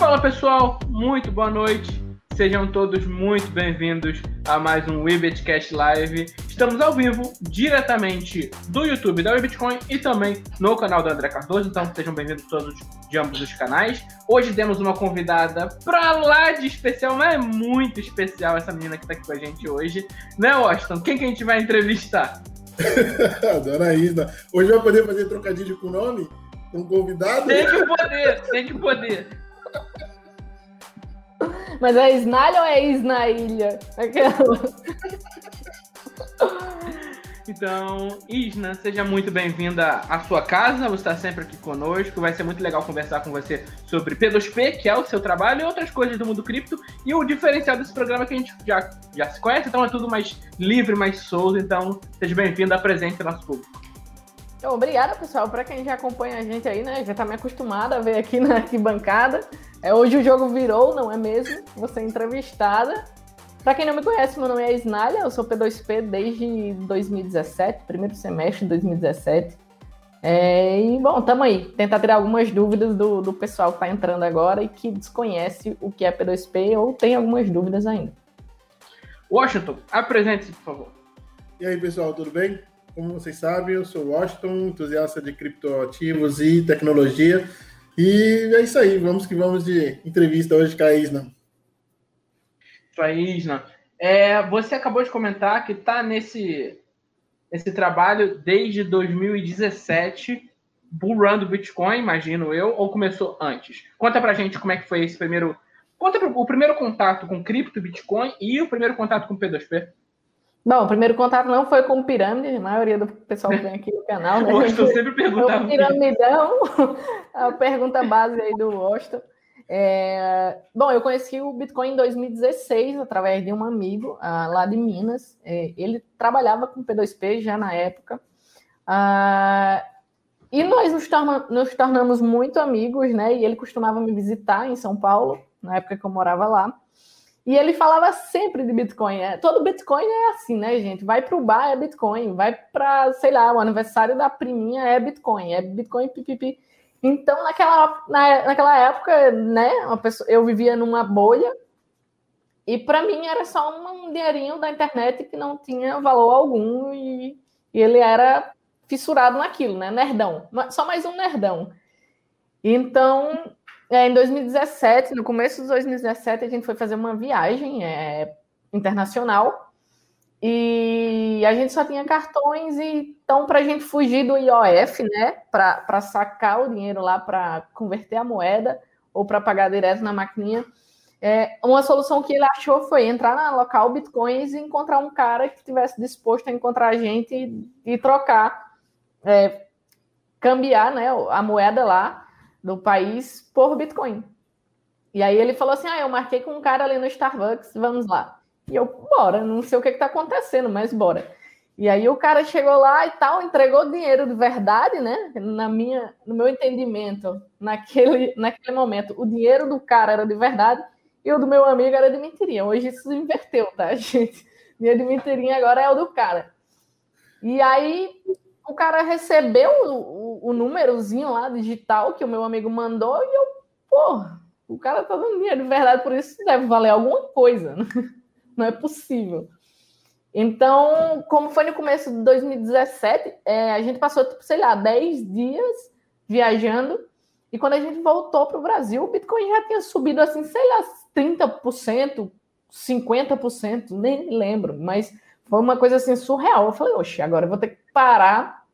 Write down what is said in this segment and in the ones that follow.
Fala pessoal, muito boa noite. Sejam todos muito bem-vindos a mais um WeBitCast Live. Estamos ao vivo, diretamente do YouTube da WeBitcoin e também no canal do André Cardoso, então sejam bem-vindos todos de ambos os canais. Hoje temos uma convidada pra lá de especial, mas é muito especial essa menina que tá aqui com a gente hoje. Né, Washington? Quem que a gente vai entrevistar? Dona Isna. Hoje vai poder fazer trocadilho com o nome? Com convidado? Tem que poder, tem que poder. Mas é Isnalha ou é Isnailha? Aquela. Então, Isna, seja muito bem-vinda à sua casa. Você está sempre aqui conosco. Vai ser muito legal conversar com você sobre P2P, que é o seu trabalho, e outras coisas do mundo cripto. E o diferencial desse programa é que a gente já, já se conhece, então é tudo mais livre, mais solto. Então, seja bem-vinda, apresente nosso público. Obrigada, pessoal. Para quem já acompanha a gente aí, né? Já tá me acostumada a ver aqui na arquibancada. É, hoje o jogo virou, não é mesmo? Você é entrevistada. Para quem não me conhece, meu nome é Isnália, eu sou P2P desde 2017, primeiro semestre de 2017. É, e, bom, tamo aí. Tentar tirar algumas dúvidas do, do pessoal que está entrando agora e que desconhece o que é P2P ou tem algumas dúvidas ainda. Washington, apresente-se, por favor. E aí, pessoal, tudo bem? Como vocês sabem, eu sou Washington, entusiasta de criptoativos e tecnologia. E é isso aí, vamos que vamos de entrevista hoje com a Isna. Isso aí, Isna. É, você acabou de comentar que está nesse, nesse trabalho desde 2017, Bull Run do Bitcoin, imagino eu, ou começou antes? Conta pra gente como é que foi esse primeiro. Conta o primeiro contato com cripto, Bitcoin e o primeiro contato com P2P. Bom, o primeiro contato não foi com pirâmide, a maioria do pessoal que vem aqui no canal, né? Washington sempre perguntava. O piramidão, a pergunta base aí do Washington. É... Bom, eu conheci o Bitcoin em 2016 através de um amigo uh, lá de Minas. É, ele trabalhava com P2P já na época. Uh, e nós nos, torna, nos tornamos muito amigos, né? E ele costumava me visitar em São Paulo, na época que eu morava lá. E ele falava sempre de Bitcoin. É, todo Bitcoin é assim, né, gente? Vai para o bar é Bitcoin, vai para, sei lá, o aniversário da priminha é Bitcoin, é Bitcoin pipipi. Então, naquela, na, naquela época, né, pessoa, eu vivia numa bolha e para mim era só um dinheirinho da internet que não tinha valor algum e, e ele era fissurado naquilo, né? Nerdão. Só mais um nerdão. Então, é, em 2017, no começo de 2017, a gente foi fazer uma viagem é, internacional. E a gente só tinha cartões, e então, para a gente fugir do IOF, né, para sacar o dinheiro lá, para converter a moeda ou para pagar direto na maquininha, é, uma solução que ele achou foi entrar na local Bitcoins e encontrar um cara que estivesse disposto a encontrar a gente e, e trocar, é, cambiar né, a moeda lá do país por Bitcoin. E aí ele falou assim: Ah, eu marquei com um cara ali no Starbucks, vamos lá. E eu, bora, não sei o que está acontecendo, mas bora. E aí o cara chegou lá e tal, entregou dinheiro de verdade, né? Na minha, no meu entendimento, naquele, naquele momento, o dinheiro do cara era de verdade e o do meu amigo era de mentirinha. Hoje isso inverteu, tá, gente? Minha de mentirinha agora é o do cara. E aí o cara recebeu o, númerozinho lá digital que o meu amigo mandou e eu, porra, o cara tá dando dinheiro de verdade, por isso deve valer alguma coisa. Né? Não é possível. Então, como foi no começo de 2017, é, a gente passou, tipo, sei lá, 10 dias viajando. E quando a gente voltou para o Brasil, o Bitcoin já tinha subido assim, sei lá, 30%, 50%, nem lembro, mas foi uma coisa assim surreal. Eu falei, oxe, agora eu vou ter que parar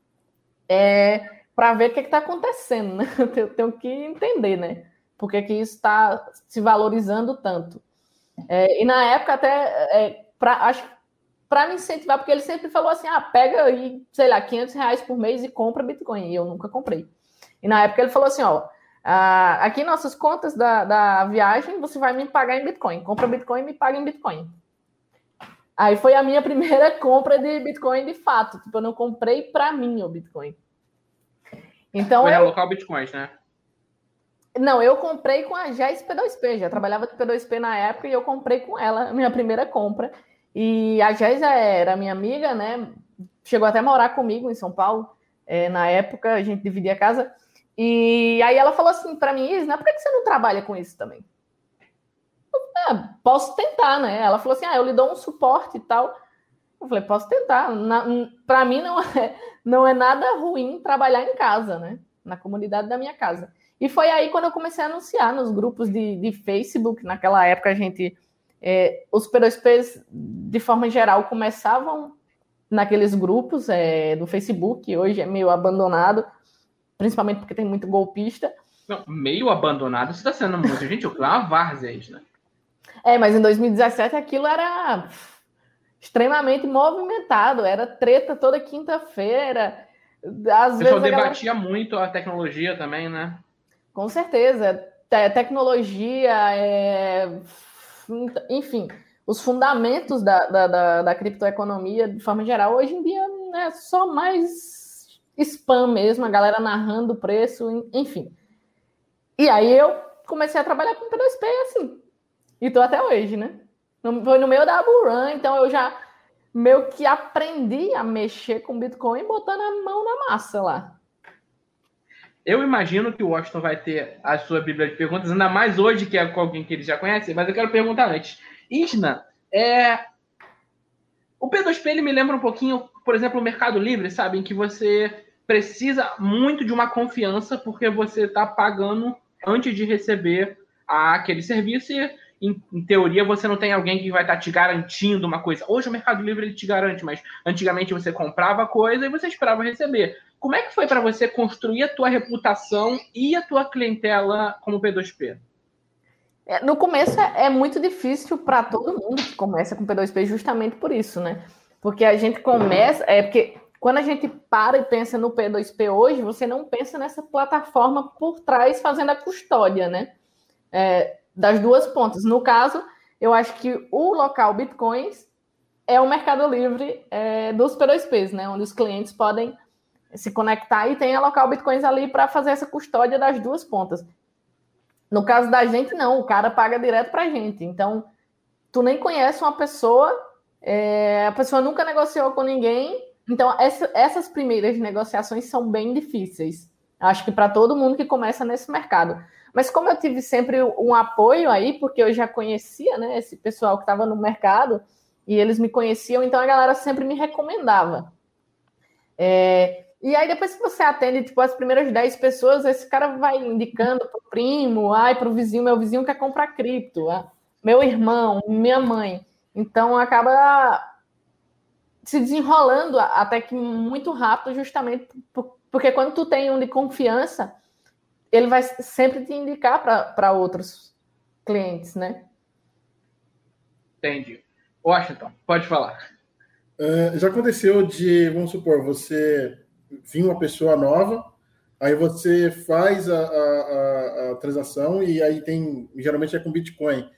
é, para ver o que está acontecendo, né? Eu tenho que entender, né? Por que, que isso está se valorizando tanto. É, e na época, até, é, pra, acho para me incentivar, porque ele sempre falou assim: ah, pega aí, sei lá, 500 reais por mês e compra Bitcoin. E eu nunca comprei. E na época ele falou assim: ó, ah, aqui nossas contas da, da viagem, você vai me pagar em Bitcoin. Compra Bitcoin e me paga em Bitcoin. Aí foi a minha primeira compra de Bitcoin de fato. Tipo, eu não comprei para mim o Bitcoin. Então, foi eu... local Bitcoins, né? Não, eu comprei com a Jess P2P. Já trabalhava de P2P na época e eu comprei com ela, minha primeira compra. E a Jess era minha amiga, né? Chegou até a morar comigo em São Paulo. É, na época, a gente dividia a casa. E aí ela falou assim para mim, Isna, por que você não trabalha com isso também? Ah, posso tentar, né? Ela falou assim, ah, eu lhe dou um suporte e tal. Eu falei, posso tentar. Para mim não é, não é nada ruim trabalhar em casa, né? Na comunidade da minha casa. E foi aí quando eu comecei a anunciar nos grupos de, de Facebook. Naquela época a gente, é, os P2Ps, de forma geral, começavam naqueles grupos é, do Facebook, que hoje é meio abandonado, principalmente porque tem muito golpista. Não, meio abandonado, você está sendo muito. Gente, uma várzea, né? É, mas em 2017 aquilo era extremamente movimentado, era treta toda quinta-feira. Às o pessoal debatia galera... muito a tecnologia também, né? Com certeza. Te tecnologia, é... enfim, os fundamentos da, da, da, da, criptoeconomia, de forma geral, hoje em dia é só mais spam mesmo, a galera narrando o preço, enfim. E aí eu comecei a trabalhar com P2P assim, e tô até hoje, né? Foi no meio da Run, então eu já meio que aprendi a mexer com Bitcoin botando a mão na massa lá. Eu imagino que o Washington vai ter a sua bíblia de perguntas, ainda mais hoje que é com alguém que ele já conhece, mas eu quero perguntar antes. Isna, é... o P2P ele me lembra um pouquinho, por exemplo, o Mercado Livre, sabe? Em que você precisa muito de uma confiança porque você está pagando antes de receber aquele serviço e em, em, teoria, você não tem alguém que vai estar tá te garantindo uma coisa. Hoje o Mercado Livre ele te garante, mas antigamente você comprava coisa e você esperava receber. Como é que foi para você construir a tua reputação e a tua clientela como P2P? É, no começo é, é muito difícil para todo mundo que começa com P2P justamente por isso, né? Porque a gente começa, é porque quando a gente para e pensa no P2P hoje, você não pensa nessa plataforma por trás fazendo a custódia, né? É, das duas pontas. No caso, eu acho que o local Bitcoins é o Mercado Livre é, dos P2Ps, né? Onde os clientes podem se conectar e tem a local Bitcoins ali para fazer essa custódia das duas pontas. No caso da gente, não, o cara paga direto para a gente. Então, tu nem conhece uma pessoa, é, a pessoa nunca negociou com ninguém. Então, essa, essas primeiras negociações são bem difíceis. Acho que para todo mundo que começa nesse mercado. Mas como eu tive sempre um apoio aí, porque eu já conhecia, né, esse pessoal que estava no mercado e eles me conheciam, então a galera sempre me recomendava. É, e aí depois que você atende, tipo, as primeiras 10 pessoas, esse cara vai indicando pro primo, ai, pro vizinho, meu vizinho quer comprar cripto, ah, meu irmão, minha mãe. Então acaba se desenrolando até que muito rápido, justamente porque quando tu tem um de confiança, ele vai sempre te indicar para outros clientes, né? Entendi. Washington, pode falar. Uh, já aconteceu de, vamos supor, você vir uma pessoa nova, aí você faz a, a, a, transação e aí tem, geralmente é com Bitcoin,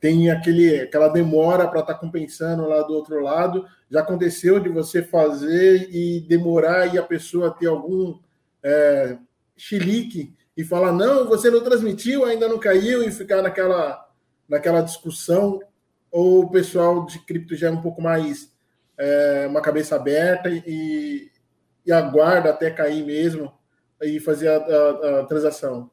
tem aquele, aquela demora para estar tá compensando lá do outro lado. Já aconteceu de você fazer e demorar e a pessoa ter algum é, chilique e falar, não, você não transmitiu, ainda não caiu, e ficar naquela, naquela discussão, ou o pessoal de cripto já é um pouco mais é, uma cabeça aberta e, e aguarda até cair mesmo e fazer a, a, a transação?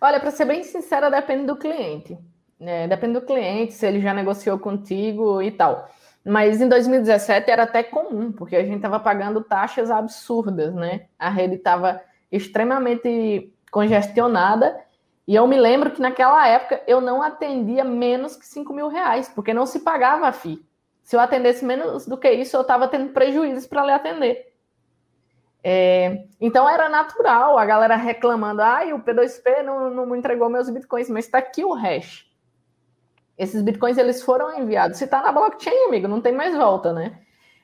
Olha, para ser bem sincera, depende do cliente. Né? Depende do cliente, se ele já negociou contigo e tal. Mas em 2017 era até comum, porque a gente estava pagando taxas absurdas, né? A rede estava extremamente congestionada. E eu me lembro que naquela época eu não atendia menos que 5 mil reais, porque não se pagava a FII. Se eu atendesse menos do que isso, eu estava tendo prejuízos para lhe atender. É, então era natural a galera reclamando: ah, o P2P não, não entregou meus bitcoins, mas está aqui o hash. Esses bitcoins eles foram enviados. Se está na blockchain, amigo, não tem mais volta, né?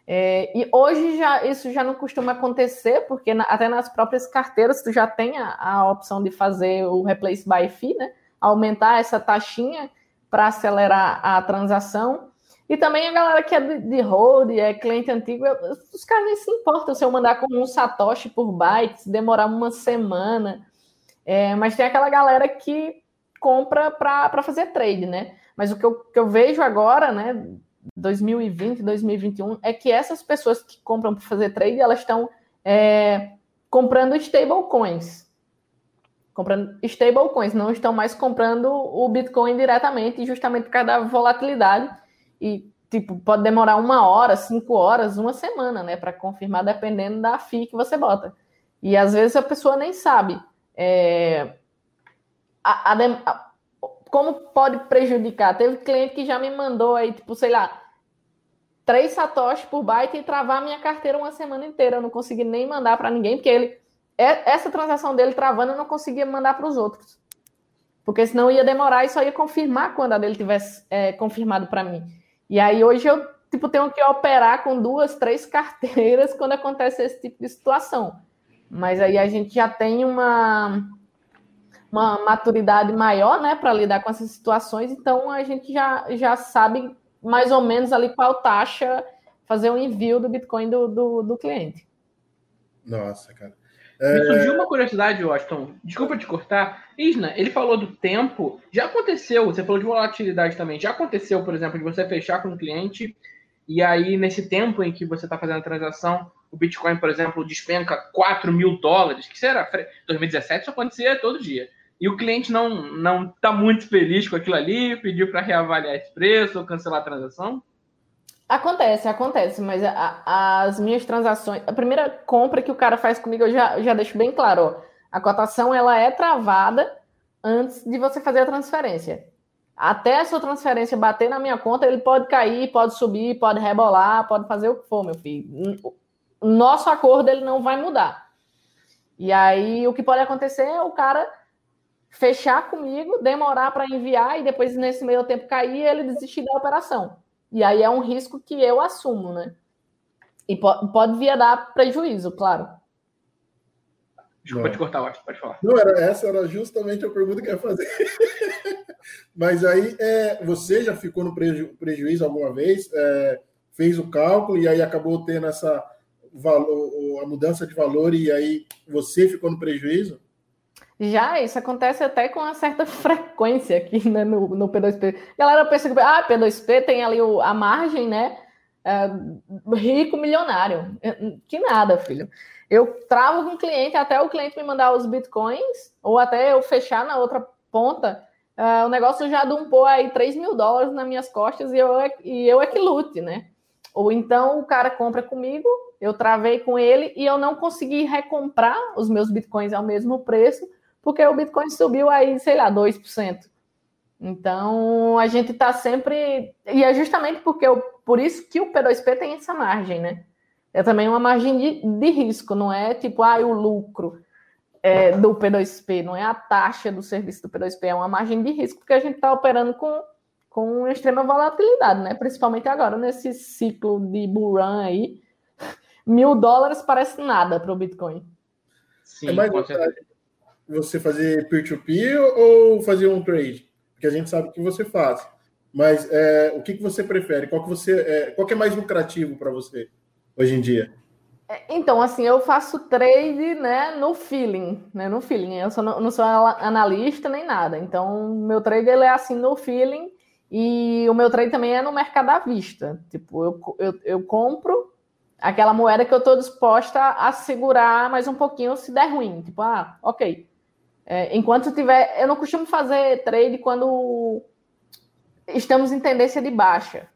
É, e hoje já isso já não costuma acontecer, porque na, até nas próprias carteiras tu já tem a, a, opção de fazer o replace by fee, né? Aumentar essa taxinha para acelerar a transação. E também a galera que é de, de hold, é cliente antigo, os caras nem se importam se eu mandar com um Satoshi por bytes, demorar uma semana. É, mas tem aquela galera que compra para fazer trade, né? Mas o que eu, que eu vejo agora, né, 2020, 2021, é que essas pessoas que compram para fazer trade, elas estão é, comprando stablecoins. comprando stablecoins, não estão mais comprando o Bitcoin diretamente, justamente por causa da volatilidade. E, tipo, pode demorar uma hora, cinco horas, uma semana, né, para confirmar, dependendo da FII que você bota. E às vezes a pessoa nem sabe é, a, a, como pode prejudicar. Teve cliente que já me mandou aí, tipo, sei lá, três satoshis por byte e travar minha carteira uma semana inteira. Eu não consegui nem mandar para ninguém, porque ele é, essa transação dele travando eu não conseguia mandar para os outros. Porque senão ia demorar e só ia confirmar quando a dele tivesse é, confirmado para mim. E aí hoje eu tipo, tenho que operar com duas, três carteiras quando acontece esse tipo de situação. Mas aí a gente já tem uma, uma maturidade maior né, para lidar com essas situações, então a gente já, já sabe mais ou menos ali qual taxa fazer o envio do Bitcoin do, do, do cliente. Nossa, cara. É... Me surgiu uma curiosidade, Washington. Desculpa te cortar. Isna, ele falou do tempo. Já aconteceu, você falou de volatilidade também. Já aconteceu, por exemplo, de você fechar com um cliente e aí, nesse tempo em que você está fazendo a transação, o Bitcoin, por exemplo, despenca 4 mil dólares, que será 2017 isso acontecia todo dia. E o cliente não não está muito feliz com aquilo ali, pediu para reavaliar esse preço ou cancelar a transação? Acontece, acontece, mas a, as minhas transações, a primeira compra que o cara faz comigo, eu já, já deixo bem claro, ó, a cotação ela é travada antes de você fazer a transferência. Até a sua transferência bater na minha conta, ele pode cair, pode subir, pode rebolar, pode fazer o que for, meu filho. Nosso acordo ele não vai mudar. E aí o que pode acontecer é o cara fechar comigo, demorar para enviar e depois nesse meio tempo cair e ele desistir da operação. E aí é um risco que eu assumo, né? E pode, pode vir a dar prejuízo, claro. Desculpa te cortar. Pode falar. Não, era, essa era justamente a pergunta que eu ia fazer. Mas aí, é, você já ficou no preju, prejuízo alguma vez? É, fez o cálculo e aí acabou tendo essa valor, a mudança de valor e aí você ficou no prejuízo? Já, isso acontece até com uma certa frequência aqui né, no, no P2P. A galera pensa que ah, P2P tem ali o, a margem, né? É, rico, milionário. Que nada, filho. Eu travo com o cliente até o cliente me mandar os bitcoins, ou até eu fechar na outra ponta. Uh, o negócio já dumpou aí 3 mil dólares nas minhas costas e eu, é, e eu é que lute, né? Ou então o cara compra comigo, eu travei com ele e eu não consegui recomprar os meus bitcoins ao mesmo preço, porque o Bitcoin subiu aí, sei lá, 2%. Então, a gente está sempre. E é justamente porque eu... por isso que o P2P tem essa margem, né? É também uma margem de, de risco, não é tipo, ah, o lucro é, do P2P, não é a taxa do serviço do P2P, é uma margem de risco, porque a gente está operando com, com extrema volatilidade, né? Principalmente agora, nesse ciclo de bull run aí. Mil dólares parece nada para o Bitcoin. Sim, é mais com certeza você fazer peer-to-peer -peer ou fazer um trade? Porque a gente sabe que você faz. Mas é, o que, que você prefere? Qual que, você, é, qual que é mais lucrativo para você hoje em dia? É, então, assim, eu faço trade né, no feeling, né? No feeling. Eu sou, não sou analista nem nada. Então, meu trade ele é assim no feeling e o meu trade também é no mercado à vista. Tipo, eu, eu, eu compro aquela moeda que eu estou disposta a segurar mais um pouquinho se der ruim. Tipo, ah, ok. É, enquanto tiver. Eu não costumo fazer trade quando estamos em tendência de baixa.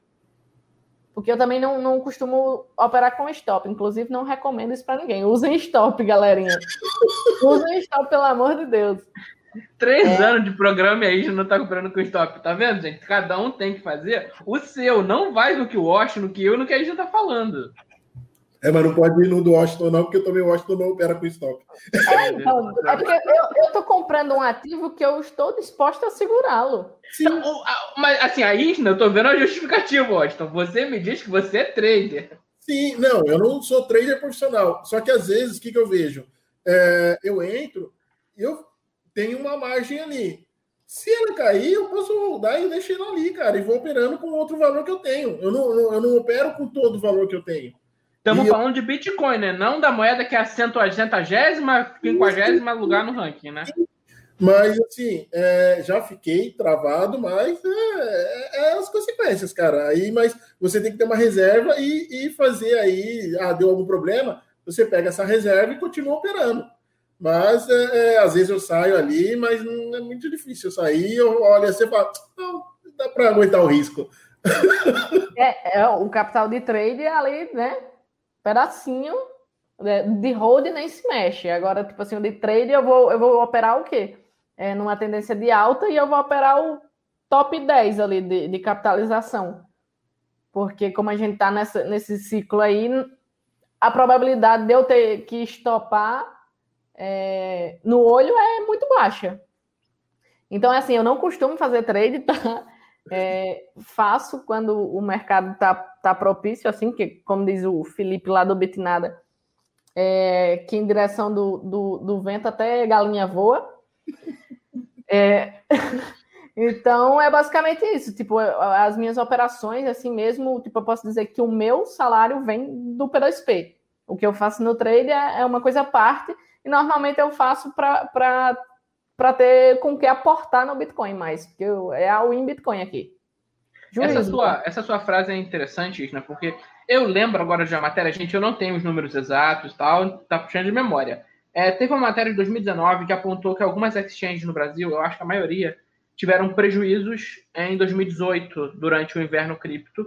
Porque eu também não, não costumo operar com stop. Inclusive, não recomendo isso para ninguém. Usem stop, galerinha. Usem stop, pelo amor de Deus. Três é. anos de programa e aí já não tá comprando com stop. Tá vendo, gente? Cada um tem que fazer o seu. Não vai no que o Washington, no que eu, no que a gente tá falando. É, mas não pode ir no do Washington, não, porque também o Washington não opera com estoque. É, então, é porque eu estou comprando um ativo que eu estou disposto a segurá-lo. Então, mas assim, aí eu estou vendo a justificativa, Washington. Você me diz que você é trader. Sim, não, eu não sou trader profissional. Só que às vezes, o que, que eu vejo? É, eu entro e eu tenho uma margem ali. Se ela cair, eu posso rodar e deixar ela ali, cara, e vou operando com outro valor que eu tenho. Eu não, eu não opero com todo o valor que eu tenho. Estamos e falando eu... de Bitcoin, né? Não da moeda que é a centagésima, quinquagésima lugar no ranking, né? Mas, assim, é, já fiquei travado, mas é, é, é, as consequências, cara. Aí, mas você tem que ter uma reserva e, e fazer aí. Ah, deu algum problema? Você pega essa reserva e continua operando. Mas é, é, às vezes eu saio ali, mas não é muito difícil eu sair. Eu olho assim e falo, não, dá para aguentar o risco. É, é, o capital de trade é ali, né? Pedacinho né, de hold nem se mexe. Agora, tipo assim, de trade eu vou, eu vou operar o quê? É, numa tendência de alta e eu vou operar o top 10 ali de, de capitalização. Porque como a gente está nesse ciclo aí, a probabilidade de eu ter que estopar é, no olho é muito baixa. Então, assim, eu não costumo fazer trade, tá? É, faço quando o mercado tá, tá propício, assim, que, como diz o Felipe lá do Bitnada, é, que em direção do, do, do, vento até galinha voa. É, então, é basicamente isso. Tipo, as minhas operações, assim mesmo, tipo, eu posso dizer que o meu salário vem do P2P. O que eu faço no trade é, é uma coisa à parte, e normalmente eu faço para para ter com que aportar no Bitcoin mais, porque eu, é a win Bitcoin aqui. essa sua, essa sua frase é interessante, Isna, porque eu lembro agora de uma matéria, gente, eu não tenho os números exatos tal, tá puxando de memória. É, teve uma matéria de 2019 que apontou que algumas exchanges no Brasil, eu acho que a maioria, tiveram prejuízos em 2018, durante o inverno cripto.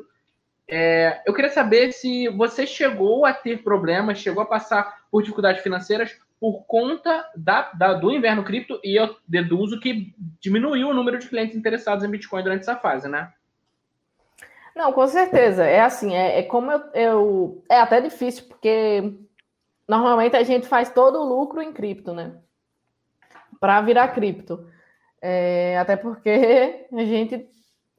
É, eu queria saber se você chegou a ter problemas, chegou a passar por dificuldades financeiras por conta da, da, do inverno cripto e eu deduzo que diminuiu o número de clientes interessados em Bitcoin durante essa fase, né? Não, com certeza. É assim, é, é como eu, eu, É até difícil, porque normalmente a gente faz todo o lucro em cripto, né? Para virar cripto. É, até porque a gente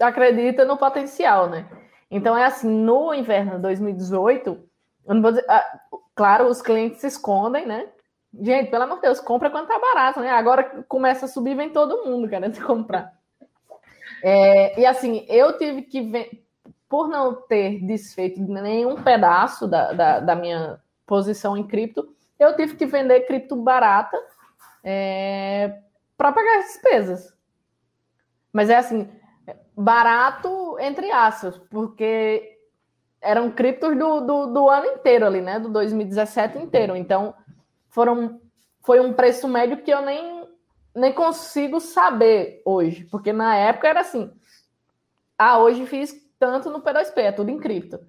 acredita no potencial, né? Então é assim, no inverno de 2018, eu não vou dizer, ah, claro, os clientes se escondem, né? Gente, pelo amor de Deus, compra quando tá barato, né? Agora começa a subir, vem todo mundo querendo comprar. É, e assim, eu tive que, por não ter desfeito nenhum pedaço da, da, da, minha posição em cripto, eu tive que vender cripto barata é, para pagar as despesas. Mas é assim, barato entre aspas, porque eram criptos do, do, do ano inteiro ali, né? Do 2017 inteiro. Então, foram, foi um preço médio que eu nem, nem consigo saber hoje, porque na época era assim: ah, hoje fiz tanto no P2P, é tudo em cripto.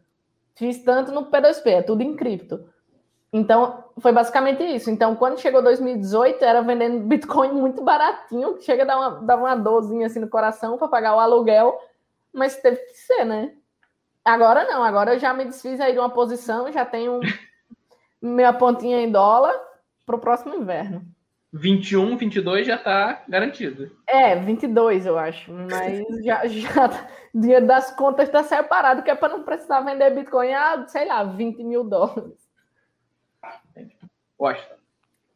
Fiz tanto no P2P, é tudo em cripto. Então, foi basicamente isso. Então, quando chegou 2018, era vendendo Bitcoin muito baratinho, chega a dar uma, dar uma dorzinha assim no coração para pagar o aluguel, mas teve que ser, né? Agora não, agora eu já me desfiz aí de uma posição, já tenho minha pontinha em dólar, para o próximo inverno. 21, 22 já está garantido. É, 22 eu acho, mas já, já dia das contas está separado, que é para não precisar vender Bitcoin a, sei lá, 20 mil dólares. Gosta.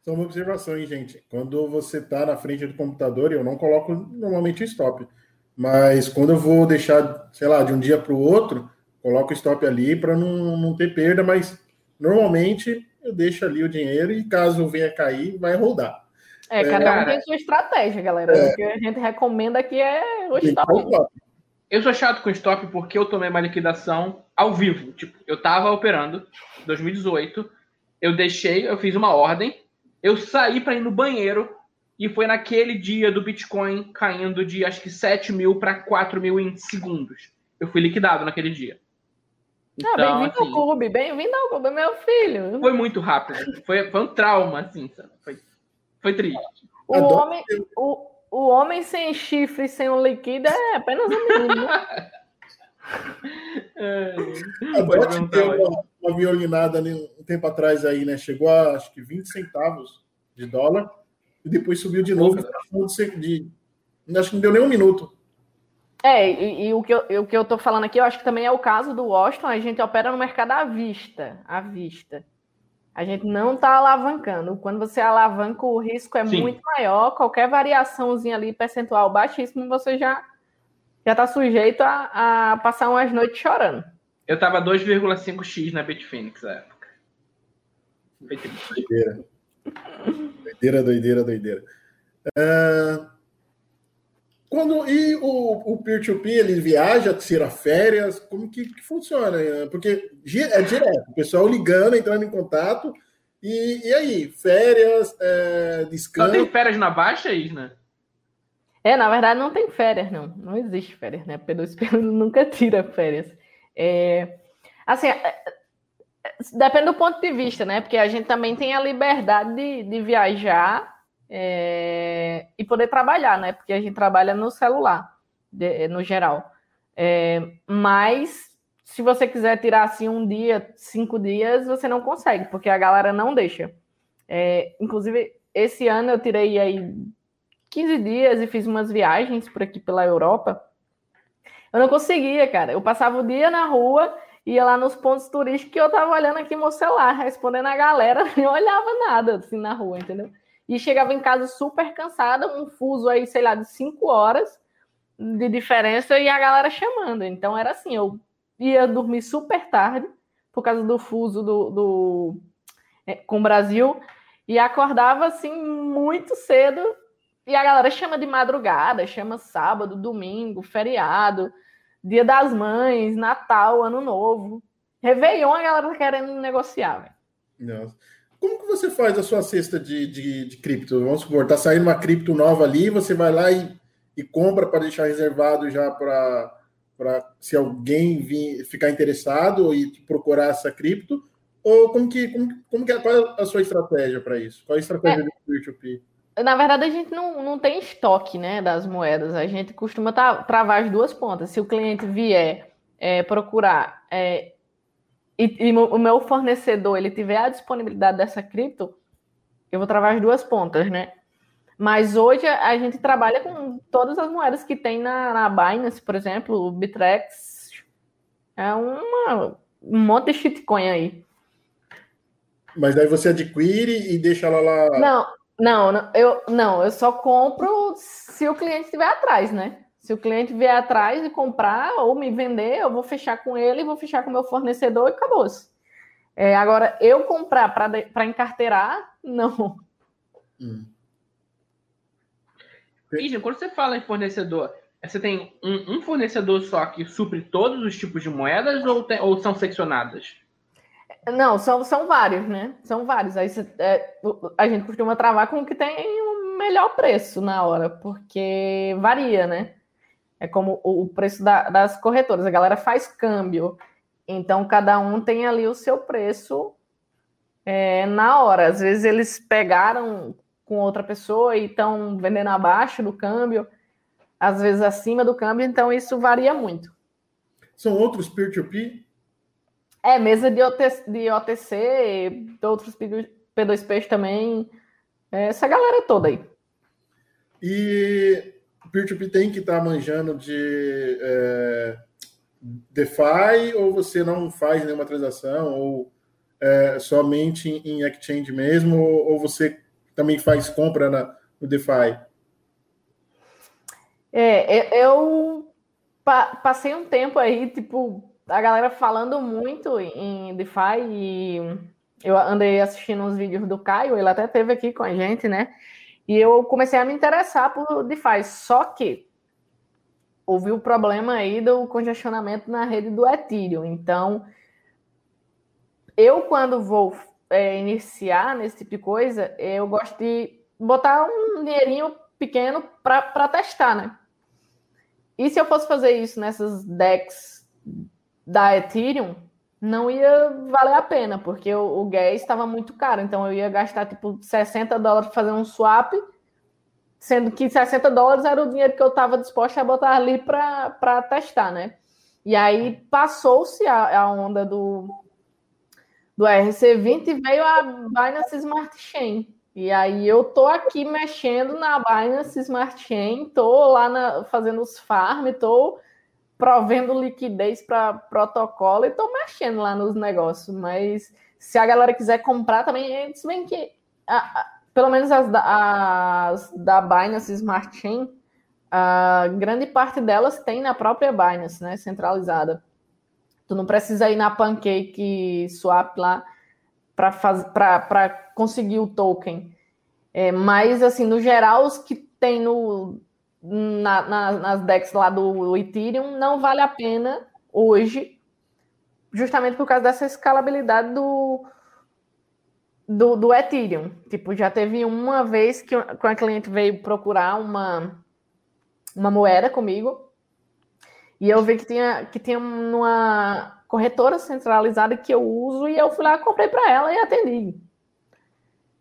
Só uma observação, hein, gente. Quando você está na frente do computador, eu não coloco normalmente o stop, mas quando eu vou deixar, sei lá, de um dia para o outro, coloco o stop ali para não, não ter perda, mas normalmente eu deixo ali o dinheiro e caso venha cair, vai rodar. É, cada um tem sua estratégia, galera. É, o que a gente recomenda aqui é o stop. Eu sou chato com stop porque eu tomei uma liquidação ao vivo. Tipo, eu tava operando 2018, eu deixei, eu fiz uma ordem, eu saí para ir no banheiro e foi naquele dia do Bitcoin caindo de acho que 7 mil para 4 mil em segundos. Eu fui liquidado naquele dia. Ah, então, bem-vindo assim, ao clube, bem-vindo ao clube, meu filho. Foi muito rápido, foi, foi um trauma, assim, foi, foi triste. O homem, o, o homem sem chifre, sem um líquido, é apenas um menino. Né? é, a Dot deu uma, uma violinada ali um tempo atrás aí, né? Chegou a acho que 20 centavos de dólar e depois subiu de novo. De, de, acho que não deu nem um minuto. É, e, e, o, que eu, o que eu tô falando aqui, eu acho que também é o caso do Washington, a gente opera no mercado à vista, à vista. A gente não está alavancando. Quando você alavanca, o risco é Sim. muito maior. Qualquer variaçãozinha ali, percentual baixíssimo, você já já está sujeito a, a, passar umas noites chorando. Eu tava 2,5x na Bitfinex na época. Doideira. doideira, doideira, doideira. Uh... Quando, e o, o peer-to-peer, ele viaja, tira férias, como que, que funciona? Porque é direto, o pessoal ligando, entrando em contato, E, e aí, férias, é, descanso? Só tem férias na baixa, Isna? É, na verdade não tem férias, não. Não existe férias, né? P2P nunca tira férias. É, assim, é, é, depende do ponto de vista, né? Porque a gente também tem a liberdade de, de viajar é, e poder trabalhar, né? Porque a gente trabalha no celular, de, no geral. É, mas se você quiser tirar assim um dia, cinco dias, você não consegue, porque a galera não deixa. É, inclusive, esse ano eu tirei aí 15 dias e fiz umas viagens por aqui pela Europa. Eu não conseguia, cara. Eu passava o dia na rua, ia lá nos pontos turísticos e eu tava olhando aqui meu celular, respondendo a galera, não olhava nada assim na rua, entendeu? E chegava em casa super cansada, um fuso aí, sei lá, de cinco horas de diferença e a galera chamando. Então era assim, eu ia dormir super tarde, por causa do fuso do, do é, com o Brasil, e acordava assim muito cedo. E a galera chama de madrugada, chama sábado, domingo, feriado, dia das mães, Natal, Ano Novo. Réveillon, a galera tá querendo negociar, velho. Como que você faz a sua cesta de, de, de cripto? Vamos supor, tá saindo uma cripto nova ali, você vai lá e, e compra para deixar reservado já para para se alguém vir, ficar interessado e procurar essa cripto? Ou como que, como, como que é, qual é a sua estratégia para isso? Qual é a estratégia é, do Peer-to-Peer? Na verdade, a gente não, não tem estoque né, das moedas. A gente costuma travar as duas pontas. Se o cliente vier é, procurar é, e, e, o meu fornecedor ele tiver a disponibilidade dessa cripto, eu vou travar as duas pontas, né? Mas hoje a gente trabalha com todas as moedas que tem na, na Binance, por exemplo, o Bitrex. É uma, um monte de shitcoin aí. Mas daí você adquire e deixa ela lá. Não, não, eu não, eu só compro se o cliente estiver atrás, né? Se o cliente vier atrás e comprar ou me vender, eu vou fechar com ele, vou fechar com o meu fornecedor e acabou-se. É, agora, eu comprar para encarteirar, não. Hum. Quando você fala em fornecedor, você tem um, um, fornecedor só que supre todos os tipos de moedas ou, tem, ou são seccionadas? Não, são, são vários, né? São vários. Aí você, é, a gente costuma travar com o que tem o melhor preço na hora, porque varia, né? É como o, preço da, das corretoras. A galera faz câmbio. Então, cada um tem ali o seu preço é, na hora. Às vezes eles pegaram com outra pessoa e estão vendendo abaixo do câmbio, às vezes acima do câmbio, então isso varia muito. São outros peer-to-peer? É, mesa de OTC, de OTC outros P2Ps também, é essa galera toda aí. E peer-to-peer tem que estar tá manjando de é, DeFi ou você não faz nenhuma transação ou é, somente em exchange mesmo ou, ou você também faz compra na, no DeFi? É, eu passei um tempo aí, tipo, a galera falando muito em DeFi e eu andei assistindo uns vídeos do Caio, ele até teve aqui com a gente, né? E eu comecei a me interessar por DeFi, só que houve o problema aí do congestionamento na rede do Ethereum. Então, eu quando vou é, iniciar nesse tipo de coisa, eu gosto de botar um dinheirinho pequeno para testar, né? E se eu fosse fazer isso nessas decks da Ethereum, não ia valer a pena, porque o, o gas estava muito caro. Então eu ia gastar tipo 60 dólares fazer um swap, sendo que 60 dólares era o dinheiro que eu estava disposto a botar ali para testar, né? E aí passou-se a, a onda do, do RC20 veio a Binance Smart Chain. E aí eu tô aqui mexendo na Binance Smart Chain, tô lá na, fazendo os farm, tô provendo liquidez para protocolo e tô mexendo lá nos negócios. Mas se a galera quiser comprar também, se bem que a, a, pelo menos as, as da Binance Smart Chain, a grande parte delas tem na própria Binance, né, centralizada. Tu não precisa ir na Pancake Swap lá para conseguir o token. É, mas, assim, no geral, os que tem no, na, na, nas decks lá do Ethereum não vale a pena hoje, justamente por causa dessa escalabilidade do, do, do Ethereum. Tipo, já teve uma vez que a cliente veio procurar uma, uma moeda comigo e eu vi que tinha, que tinha uma corretora centralizada que eu uso e eu fui lá, comprei para ela e atendi.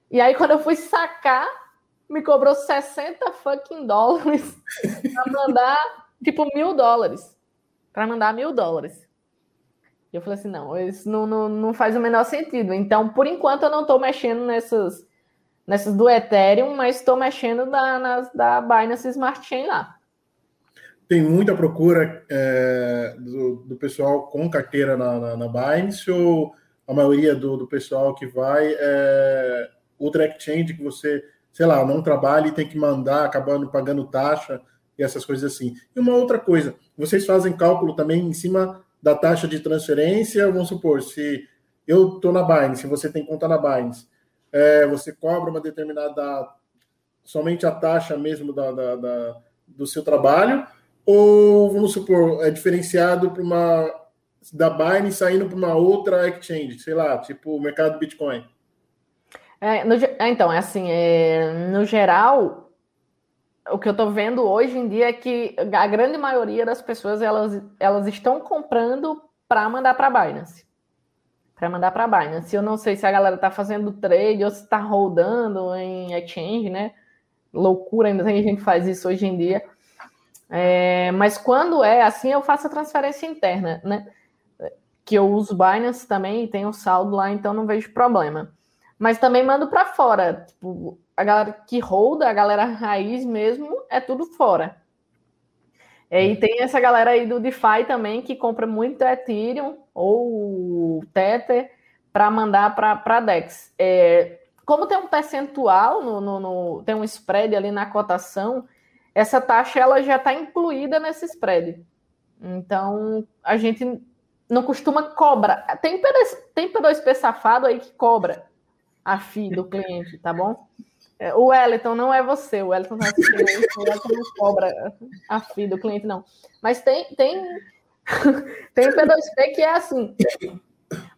E aí, quando eu fui sacar, me cobrou 60 fucking dólares para mandar, tipo, mil dólares. Para mandar mil dólares. E eu falei assim, não, isso não, não, não faz o menor sentido. Então, por enquanto, eu não estou mexendo nessas, nessas do Ethereum, mas estou mexendo da, nas, da Binance Smart Chain lá. Tem muita procura é, do, do, pessoal com carteira na, na, na, Binance ou a maioria do, do pessoal que vai é outra exchange que você, sei lá, não trabalha e tem que mandar, acabando pagando taxa e essas coisas assim. E uma outra coisa, vocês fazem cálculo também em cima da taxa de transferência, vamos supor, se eu estou na Binance, se você tem conta na Binance, é, você cobra uma determinada, somente a taxa mesmo da, da, da do seu trabalho, ou vamos supor, é diferenciado para uma da Binance saindo para uma outra exchange, sei lá, tipo o mercado Bitcoin? É, no, é, então, é assim, é, no geral, o que eu estou vendo hoje em dia é que a grande maioria das pessoas elas, elas estão comprando para mandar para a Binance. Para mandar para a Binance. Eu não sei se a galera está fazendo trade ou se está rodando em exchange, né? Loucura, ainda tem gente que faz isso hoje em dia. É, mas quando é assim, eu faço a transferência interna, né? Que eu uso Binance também e tenho saldo lá, então não vejo problema. Mas também mando para fora. Tipo, a galera que holda, a galera raiz mesmo, é tudo fora. E tem essa galera aí do DeFi também que compra muito Ethereum ou Tether para mandar para DEX. É, como tem um percentual, no, no, no, tem um spread ali na cotação, essa taxa ela já está incluída nesse spread. Então, a gente não costuma cobrar. Tem, tem P2P safado aí que cobra a FII do cliente, tá bom? É, o Wellington não é você, o Wellington tá assistindo isso, o Wellington não cobra a FII do cliente, não. Mas tem, tem, tem o P2P que é assim.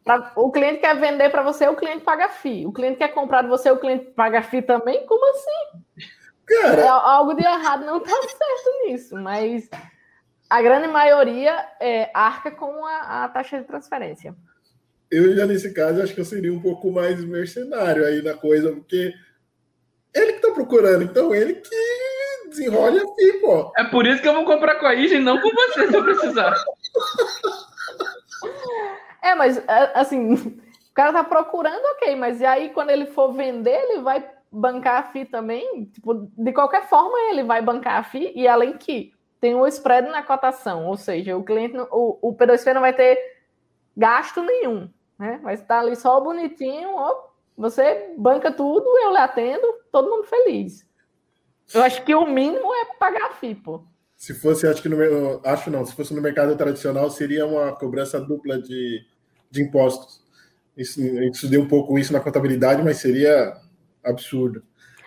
Pra, o cliente quer vender para você, o cliente paga a FII. O cliente quer comprar de você, o cliente paga a FII também? Como assim? Cara... É, algo de errado não tá certo nisso, mas a grande maioria é, arca com a, a taxa de transferência. Eu já nesse caso acho que eu seria um pouco mais mercenário aí na coisa, porque ele que tá procurando, então ele que desenrola aqui, pô. É por isso que eu vou comprar com a Ige não com você, se eu precisar. É, mas é, assim, o cara tá procurando, ok, mas e aí quando ele for vender, ele vai bancar a FI também? Tipo, de qualquer forma, ele vai bancar a FI, e além que tem o spread na cotação, ou seja, o cliente, o, o P2P não vai ter gasto nenhum, né? Vai estar ali só bonitinho, ó, você banca tudo, eu lhe atendo, todo mundo feliz. Eu acho que o mínimo é pagar a FI, pô. Se fosse, acho que no acho não, se fosse no mercado tradicional, seria uma cobrança dupla de, de impostos. Isso, gente estudei um pouco isso na contabilidade, mas seria absurdo.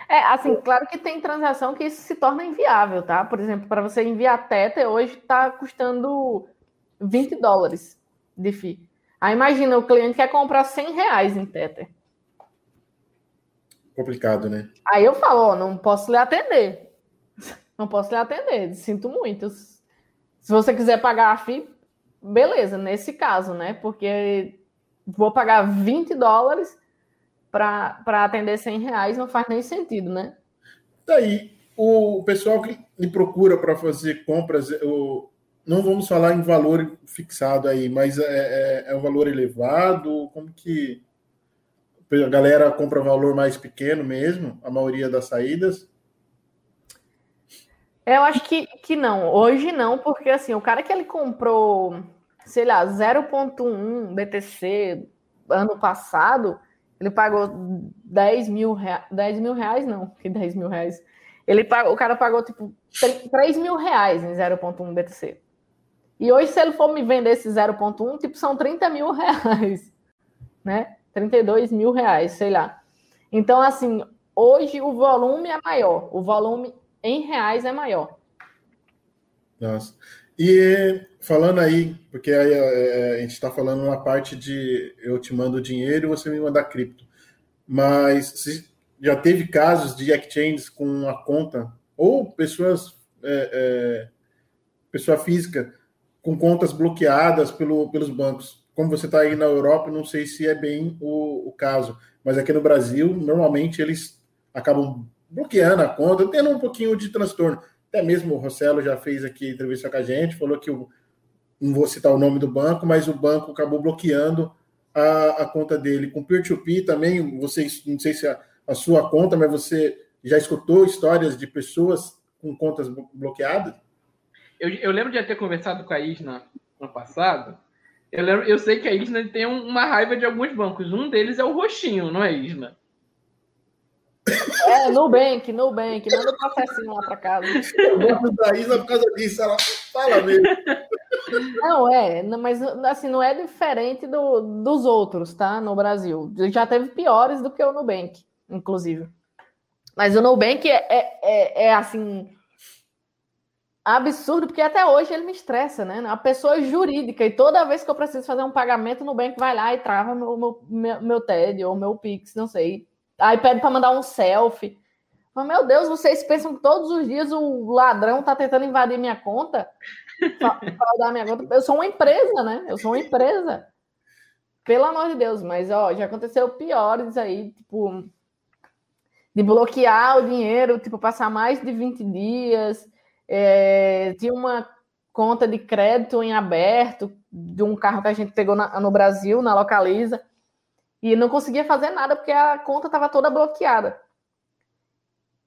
É, assim, claro que tem transação que isso se torna inviável, tá? Por exemplo, para você enviar Tether, hoje está custando 20 dólares de FII. Aí imagina, o cliente quer comprar 100 reais em Tether complicado, né? Aí eu falo, ó, não posso lhe atender. Não posso lhe atender, sinto muito. Se você quiser pagar a FII, beleza, nesse caso, né? Porque vou pagar 20 dólares para atender 100 reais, não faz nem sentido, né? Daí, o pessoal que me procura para fazer compras, não vamos falar em valor fixado aí, mas é, é, é um valor elevado? Como que a galera compra valor mais pequeno mesmo, a maioria das saídas? Eu acho que, que não. Hoje não, porque assim, o cara que ele comprou, sei lá, 0.1 BTC ano passado, ele pagou 10 mil reais. 10 mil reais, não, que 10 mil reais. Ele pagou, o cara pagou tipo 3 mil reais em 0.1 BTC. E hoje, se ele for me vender esse 0.1, tipo, são 30 mil reais, né? 32 mil reais, sei lá. Então, assim, hoje o volume é maior, o volume em reais é maior. Nossa. E falando aí, porque aí é, é, a gente está falando na parte de eu te mando dinheiro e você me manda cripto. mas já teve casos de exchanges com a conta, ou pessoas, é, é, pessoa física, com contas bloqueadas pelo, pelos bancos. Como você está aí na Europa, não sei se é bem o, o caso, mas aqui no Brasil, normalmente eles acabam bloqueando a conta, tendo um pouquinho de transtorno. Até mesmo o Rossello já fez aqui entrevista com a gente, falou que o, não vou citar o nome do banco, mas o banco acabou bloqueando a, a conta dele. Com peer-to-peer também, vocês, não sei se a, a sua conta, mas você já escutou histórias de pessoas com contas bloqueadas? Eu, eu lembro de ter conversado com a Isna no passado. Eu, lembro, eu sei que a Isna tem uma raiva de alguns bancos. Um deles é o roxinho, não é, Isna? É, Nubank, Nubank, manda um processinho lá para casa. Eu gosto da Isna por causa disso, ela fala mesmo. Não, é, mas assim, não é diferente do, dos outros, tá? No Brasil. Já teve piores do que o Nubank, inclusive. Mas o Nubank é, é, é, é assim absurdo, porque até hoje ele me estressa, né? A pessoa é jurídica, e toda vez que eu preciso fazer um pagamento, no Nubank vai lá e trava meu, meu, meu, meu TED ou meu Pix, não sei. Aí pede para mandar um selfie. Mas, meu Deus, vocês pensam que todos os dias o ladrão tá tentando invadir minha conta? dar minha conta? Eu sou uma empresa, né? Eu sou uma empresa. Pelo amor de Deus, mas ó, já aconteceu piores aí, tipo, de bloquear o dinheiro, tipo, passar mais de 20 dias. É, tinha uma conta de crédito em aberto de um carro que a gente pegou na, no Brasil, na Localiza, e não conseguia fazer nada porque a conta estava toda bloqueada.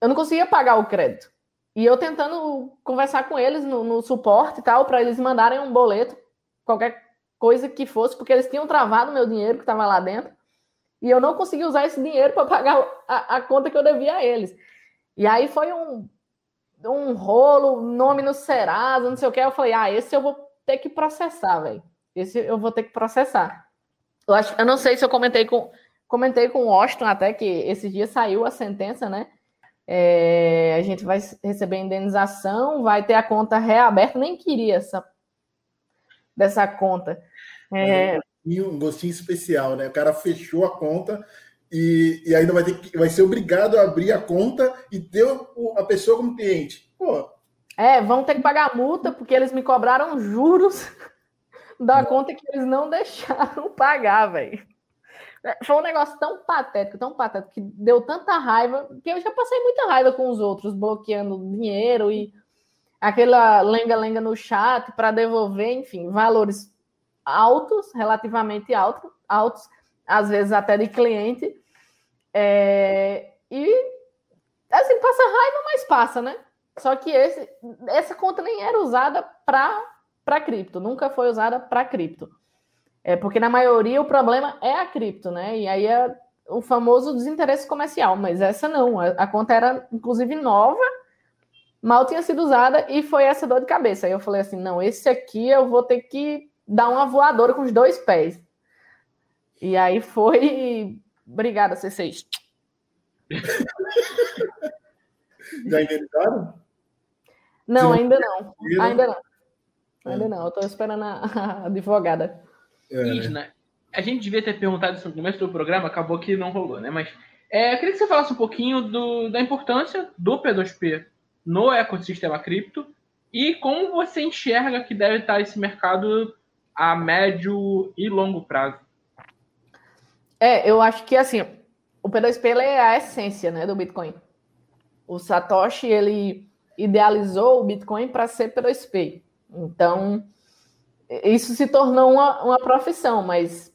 Eu não conseguia pagar o crédito. E eu tentando conversar com eles no, no suporte e tal, para eles mandarem um boleto, qualquer coisa que fosse, porque eles tinham travado meu dinheiro que estava lá dentro. E eu não consegui usar esse dinheiro para pagar a, a, conta que eu devia a eles. E aí foi um, um rolo, nome no Serasa, não sei o que. Eu falei, ah, esse eu vou ter que processar, velho. Esse eu vou ter que processar. Eu, acho, eu não sei se eu comentei com comentei com o Washington até que esses dias saiu a sentença, né? É, a gente vai receber indenização, vai ter a conta reaberta. Nem queria essa dessa conta. É... Um gostinho especial, né? O cara fechou a conta e, e ainda vai, ter que, vai ser obrigado a abrir a conta e ter a pessoa como cliente. Pô. É, vão ter que pagar multa porque eles me cobraram juros da não. conta que eles não deixaram pagar, velho. Foi um negócio tão patético, tão patético, que deu tanta raiva, que eu já passei muita raiva com os outros, bloqueando dinheiro e aquela lenga-lenga no chat para devolver, enfim, valores altos, relativamente altos, altos, às vezes até de cliente. É, e assim, passa raiva, mas passa, né? Só que esse, essa conta nem era usada para cripto, nunca foi usada para cripto. É porque na maioria o problema é a cripto, né? E aí é o famoso desinteresse comercial, mas essa não. A, a conta era inclusive nova, mal tinha sido usada e foi essa dor de cabeça. Aí eu falei assim: não, esse aqui eu vou ter que dar uma voadora com os dois pés. E aí foi. Obrigada, C6. Já indenizaram? Não, ainda não. Ainda não. Ainda não. Eu tô esperando a advogada. É. Isna, a gente devia ter perguntado isso no começo do programa, acabou que não rolou, né? Mas é, eu queria que você falasse um pouquinho do, da importância do P2P no ecossistema cripto e como você enxerga que deve estar esse mercado a médio e longo prazo. É, eu acho que assim, o P2P é a essência né, do Bitcoin. O Satoshi ele idealizou o Bitcoin para ser P2P. Então, isso se tornou uma, uma profissão, mas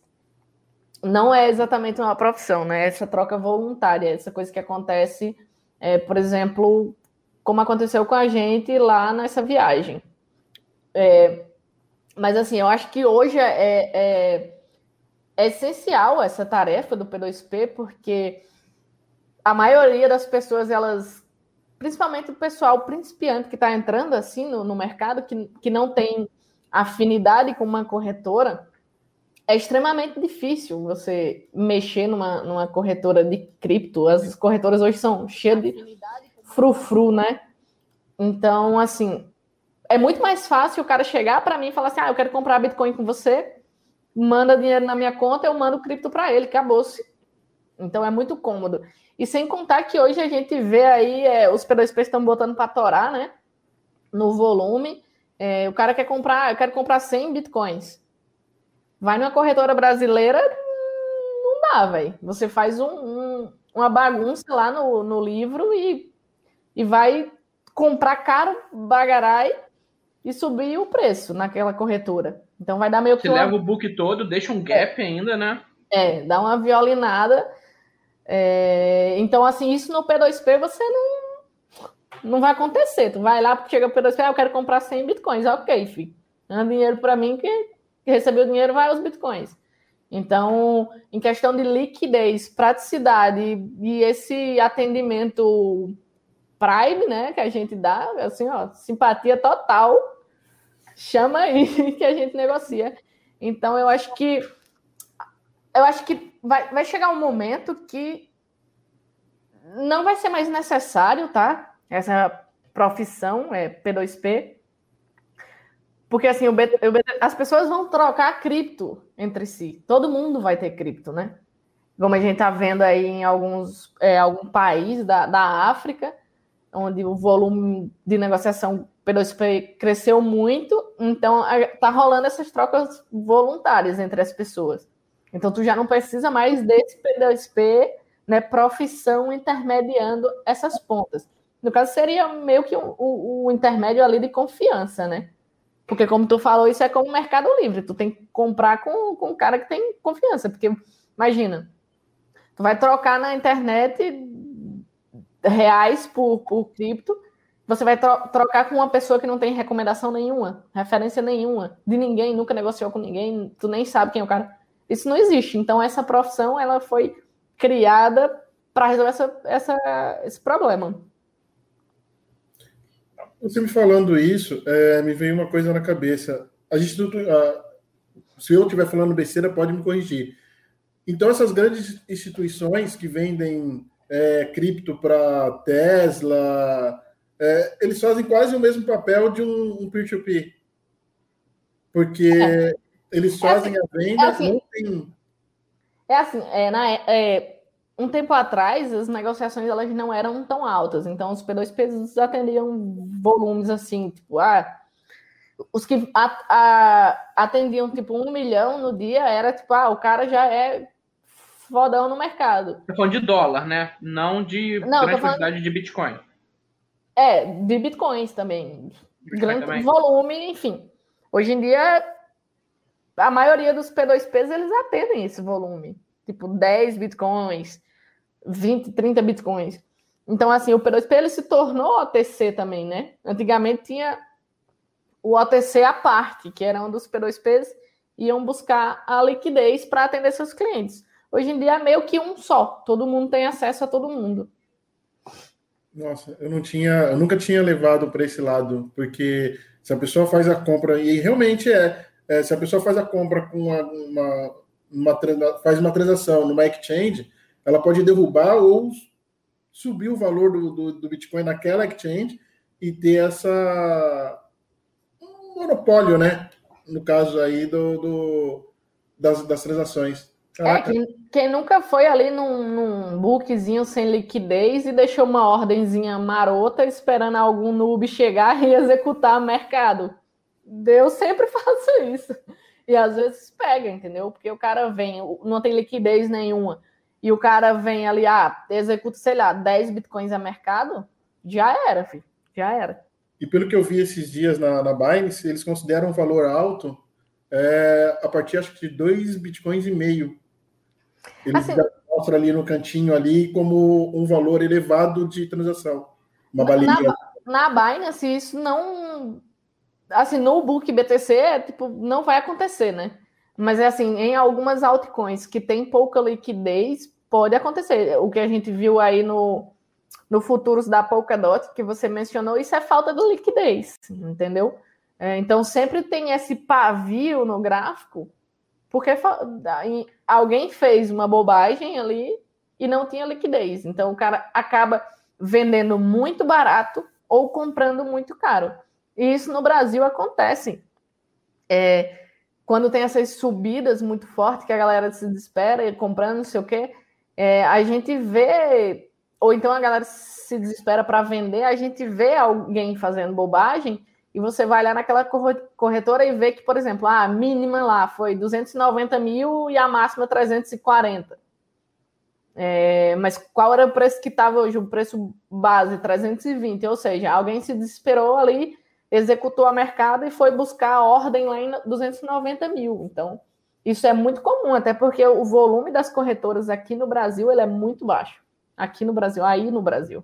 não é exatamente uma profissão, né? Essa troca voluntária, essa coisa que acontece, é, por exemplo, como aconteceu com a gente lá nessa viagem. É, mas assim, eu acho que hoje é, é, é, essencial essa tarefa do P2P, porque a maioria das pessoas, elas, principalmente o pessoal principiante que está entrando assim no, no mercado, que, que não tem afinidade com uma corretora, é extremamente difícil você mexer numa, numa corretora de cripto. As corretoras hoje são cheias de frufru, né? Então, assim, é muito mais fácil o cara chegar para mim e falar assim: ah, eu quero comprar Bitcoin com você, manda dinheiro na minha conta, eu mando cripto para ele, acabou-se. Então é muito cômodo. E sem contar que hoje a gente vê aí é, os P2P estão botando para torar, né? No volume. É, o cara quer comprar, eu quero comprar 100 bitcoins. Vai numa corretora brasileira, não dá, velho. Você faz um, um, uma bagunça lá no, no livro e, e vai comprar caro bagarai e subir o preço naquela corretora. Então vai dar meio que. Você uma... leva o book todo, deixa um gap é. ainda, né? É, dá uma violinada. É... Então, assim, isso no P2P você não. Não vai acontecer. Tu vai lá, porque chega o P2P, ah, eu quero comprar 100 bitcoins. Ok, filho. Dá dinheiro para mim que, que recebeu o dinheiro vai aos bitcoins. Então, em questão de liquidez, praticidade e esse atendimento Prime, né, que a gente dá, assim, ó, simpatia total. Chama aí que a gente negocia. Então, eu acho que eu acho que vai, vai chegar um momento que não vai ser mais necessário, tá? Essa profissão é P2P. Porque assim, o BT, o BT, as pessoas vão trocar cripto entre si. Todo mundo vai ter cripto, né? Como a gente tá vendo aí em alguns é, algum país da, da África, onde o volume de negociação P2P cresceu muito, então tá rolando essas trocas voluntárias entre as pessoas. Então tu já não precisa mais desse P2P, né, profissão intermediando essas pontas. No caso seria meio que o, o, o intermédio ali de confiança, né? Porque como tu falou, isso é como o Mercado Livre, tu tem que comprar com, com um cara que tem confiança, porque imagina, tu vai trocar na internet reais por, por cripto, você vai tro trocar com uma pessoa que não tem recomendação nenhuma, referência nenhuma, de ninguém, nunca negociou com ninguém, tu nem sabe quem é o cara. Isso não existe. Então, essa profissão ela foi criada para resolver essa, essa, esse problema. Você me falando isso, é, me veio uma coisa na cabeça. A gente, uh, se eu estiver falando besteira, pode me corrigir. Então, essas grandes instituições que vendem é, cripto para Tesla, é, eles fazem quase o mesmo papel de um, um peer-to-peer. Porque é. eles fazem é assim, a venda, é assim, não tem... É assim, é, na, é, um tempo atrás, as negociações elas não eram tão altas, então os P2Ps atendiam volumes assim, tipo, ah, os que a, a, atendiam tipo um milhão no dia era tipo, ah, o cara já é fodão no mercado. Tá falando de dólar, né? Não de Não, grande falando... quantidade de Bitcoin. É, de Bitcoins também. Bitcoin grande também. volume, enfim. Hoje em dia, a maioria dos P2Ps, eles atendem esse volume. Tipo, 10 Bitcoins, 20, 30 Bitcoins. Então, assim, o P2P, ele se tornou OTC também, né? Antigamente tinha o OTC à parte, que era um dos P2Ps iam buscar a liquidez para atender seus clientes. Hoje em dia é meio que um só, todo mundo tem acesso a todo mundo. Nossa, eu não tinha, eu nunca tinha levado para esse lado, porque se a pessoa faz a compra, e realmente é, é se a pessoa faz a compra com uma, uma, uma, faz uma transação numa exchange, ela pode derrubar ou subir o valor do, do, do Bitcoin naquela exchange e ter essa um monopólio, né? No caso aí do, do das, das transações. É, quem, quem, nunca foi ali num, num bookzinho sem liquidez e deixou uma ordenzinha marota esperando algum noob chegar e executar mercado. Eu sempre faço isso. E às vezes pega, entendeu? Porque o cara vem, não tem liquidez nenhuma, e o cara vem ali, ah, executa, sei lá, 10 bitcoins a mercado, já era, filho. Já era. E pelo que eu vi esses dias na, na Binance, eles consideram um valor alto é, a partir, acho que, de 2 bitcoins e meio ele assim, mostra ali no cantinho ali como um valor elevado de transação. Uma balinha. Na, na Binance, isso não. Assim, no book BTC, é, tipo, não vai acontecer, né? Mas é assim, em algumas altcoins que tem pouca liquidez, pode acontecer. O que a gente viu aí no, no futuros da Polkadot, que você mencionou, isso é falta de liquidez, entendeu? É, então sempre tem esse pavio no gráfico porque alguém fez uma bobagem ali e não tinha liquidez. Então o cara acaba vendendo muito barato ou comprando muito caro. E isso no Brasil acontece. É, quando tem essas subidas muito fortes, que a galera se desespera e comprando não sei o quê, é, a gente vê, ou então a galera se desespera para vender, a gente vê alguém fazendo bobagem e você vai lá naquela corretora e vê que, por exemplo, a mínima lá foi 290 mil e a máxima 340. É, mas qual era o preço que estava hoje? O preço base 320, ou seja, alguém se desesperou ali, executou a mercado e foi buscar a ordem lá em 290 mil. Então, isso é muito comum, até porque o volume das corretoras aqui no Brasil ele é muito baixo. Aqui no Brasil, aí no Brasil.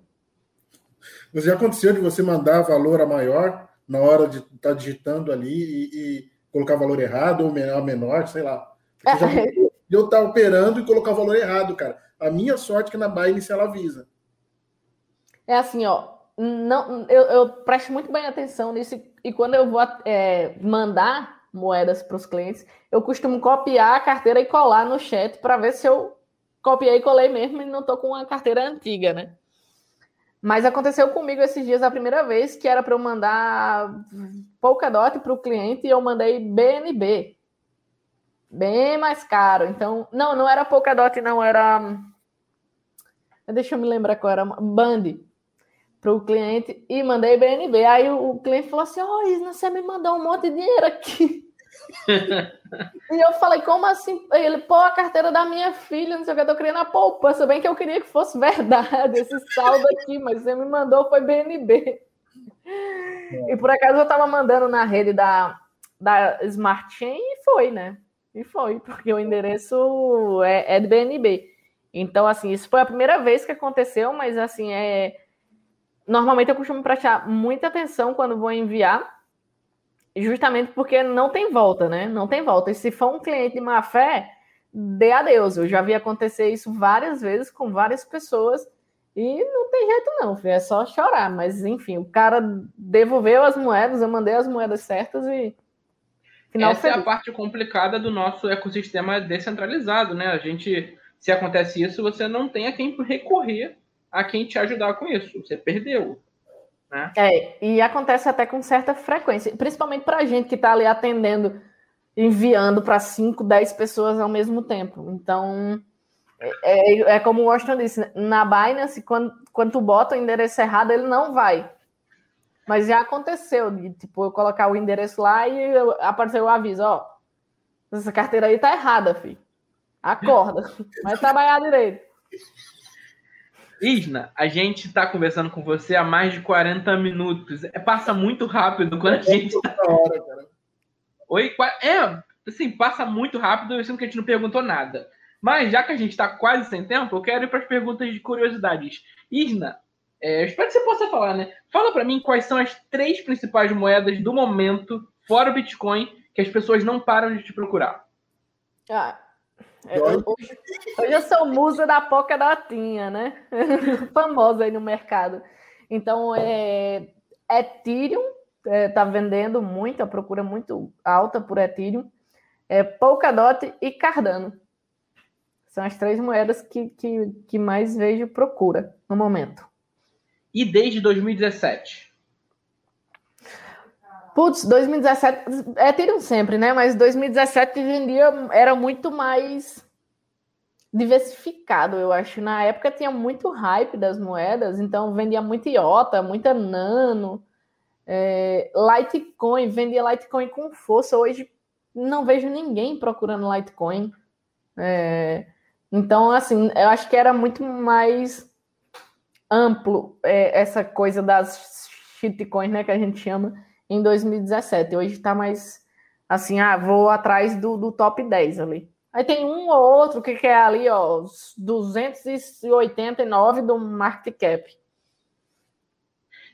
Mas já aconteceu de você mandar valor a maior na hora de estar tá digitando ali e, e, colocar valor errado ou menor, menor sei lá. É. Eu estar tá operando e colocar valor errado, cara. A minha sorte é que na Binance ela avisa. É assim, ó. Não, eu, eu presto muito bem atenção nisso e quando eu vou é, mandar moedas para os clientes, eu costumo copiar a carteira e colar no chat para ver se eu copiei e colei mesmo e não estou com uma carteira antiga, né? Mas aconteceu comigo esses dias a primeira vez que era para eu mandar Polkadot para o cliente e eu mandei BNB. Bem mais caro. Então, não, não era Polkadot, não, era. Deixa eu me lembrar qual era. Band para o cliente e mandei BNB. Aí o, cliente falou assim: Ó, oh, Isna, você me mandou um monte de dinheiro aqui. e eu falei, como assim? Ele, pô, a carteira da minha filha, não sei o que, eu tô criando a poupança, bem que eu queria que fosse verdade esse saldo aqui, mas você me mandou foi BNB. É. E por acaso eu tava mandando na rede da, da Smart Chain e foi, né? E foi, porque o endereço é, é de BNB. Então, assim, isso foi a primeira vez que aconteceu, mas assim, é. Normalmente eu costumo prestar muita atenção quando vou enviar justamente porque não tem volta, né? Não tem volta. E se for um cliente de má fé, dê adeus. Eu já vi acontecer isso várias vezes com várias pessoas e não tem jeito não, filho. é só chorar. Mas enfim, o cara devolveu as moedas, eu mandei as moedas certas e final Essa feliz. é a parte complicada do nosso ecossistema descentralizado, né? A gente, se acontece isso, você não tem a quem recorrer a quem te ajudar com isso. Você perdeu. Né? É, e acontece até com certa frequência, principalmente para a gente que está ali atendendo, enviando para 5, 10 pessoas ao mesmo tempo. Então, é, é, é, como o Washington disse, na Binance, quando, quando tu bota o endereço errado, ele não vai. Mas já aconteceu de, tipo, eu colocar o endereço lá e apareceu o aviso, ó, essa carteira aí tá errada, filho. Acorda, vai trabalhar direito. Isna, a gente está conversando com você há mais de 40 minutos. É, passa muito rápido quando a gente. Tá... Hora, cara. Oi? É, assim, passa muito rápido, eu sinto que a gente não perguntou nada. Mas já que a gente está quase sem tempo, eu quero ir para as perguntas de curiosidades. Isna, é, espero que você possa falar, né? Fala para mim quais são as três principais moedas do momento, fora o Bitcoin, que as pessoas não param de te procurar. Ah, é, hoje, hoje eu sou musa da Poca Datinha, né? Famosa aí no mercado. Então, é, Ethereum é, tá vendendo muito, a procura muito alta por Ethereum. É, Polkadot e Cardano. São as três moedas que, que, que mais vejo procura no momento. E desde 2017? Putz, 2017, é Ethereum sempre, né? Mas 2017 vendia, era muito mais diversificado, eu acho. Na época tinha muito hype das moedas, então vendia muito IOTA, muita Nano, é, Litecoin, vendia Litecoin com força. Hoje não vejo ninguém procurando Litecoin. É, então, assim, eu acho que era muito mais amplo é, essa coisa das shitcoins, né, que a gente chama em 2017. Hoje está mais assim, ah, vou atrás do, do top 10 ali. Aí tem um ou outro que quer ali, ó, 289 do market cap.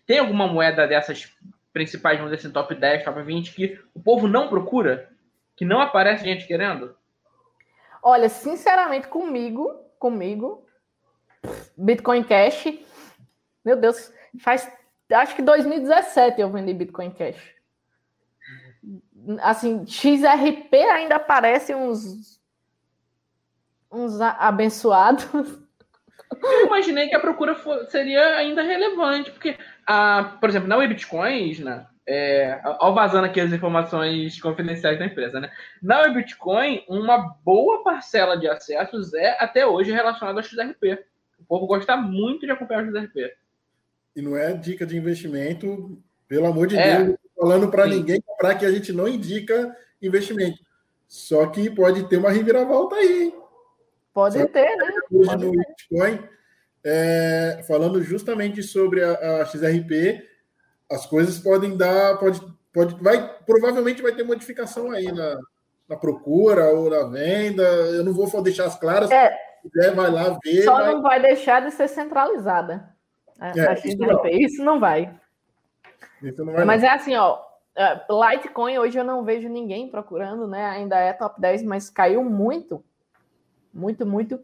Tem alguma moeda dessas principais, vamos dizer assim, top 10, top 20, que o povo não procura? Que não aparece gente querendo? Olha, sinceramente, comigo, comigo, Bitcoin Cash, meu Deus, faz acho que 2017 eu vendi Bitcoin Cash. Assim, XRP ainda aparece uns uns abençoados. Eu imaginei que a procura seria ainda relevante, porque, a, por exemplo, na Bitcoins, né, é, ao vazando aqui as informações confidenciais da empresa, né? Na Bitcoin, uma boa parcela de acessos é até hoje relacionada ao XRP. O povo gosta muito de acompanhar o XRP. E não é dica de investimento, pelo amor de é. Deus, falando para ninguém comprar que a gente não indica investimento. Só que pode ter uma reviravolta aí, hein? Pode Só ter, né? Hoje pode no ter. Bitcoin, é, falando justamente sobre a, a, XRP, as coisas podem dar, pode, pode, vai, provavelmente vai ter modificação aí na, na procura ou na venda. Eu não vou deixar as claras. É, se quiser, vai lá ver. Só vai... não vai deixar de ser centralizada. A, é. Isso não. isso não vai. Isso não vai Mas não. é assim, ó. É, Litecoin hoje eu não vejo ninguém procurando, né? Ainda é top 10, mas caiu muito. Muito, muito.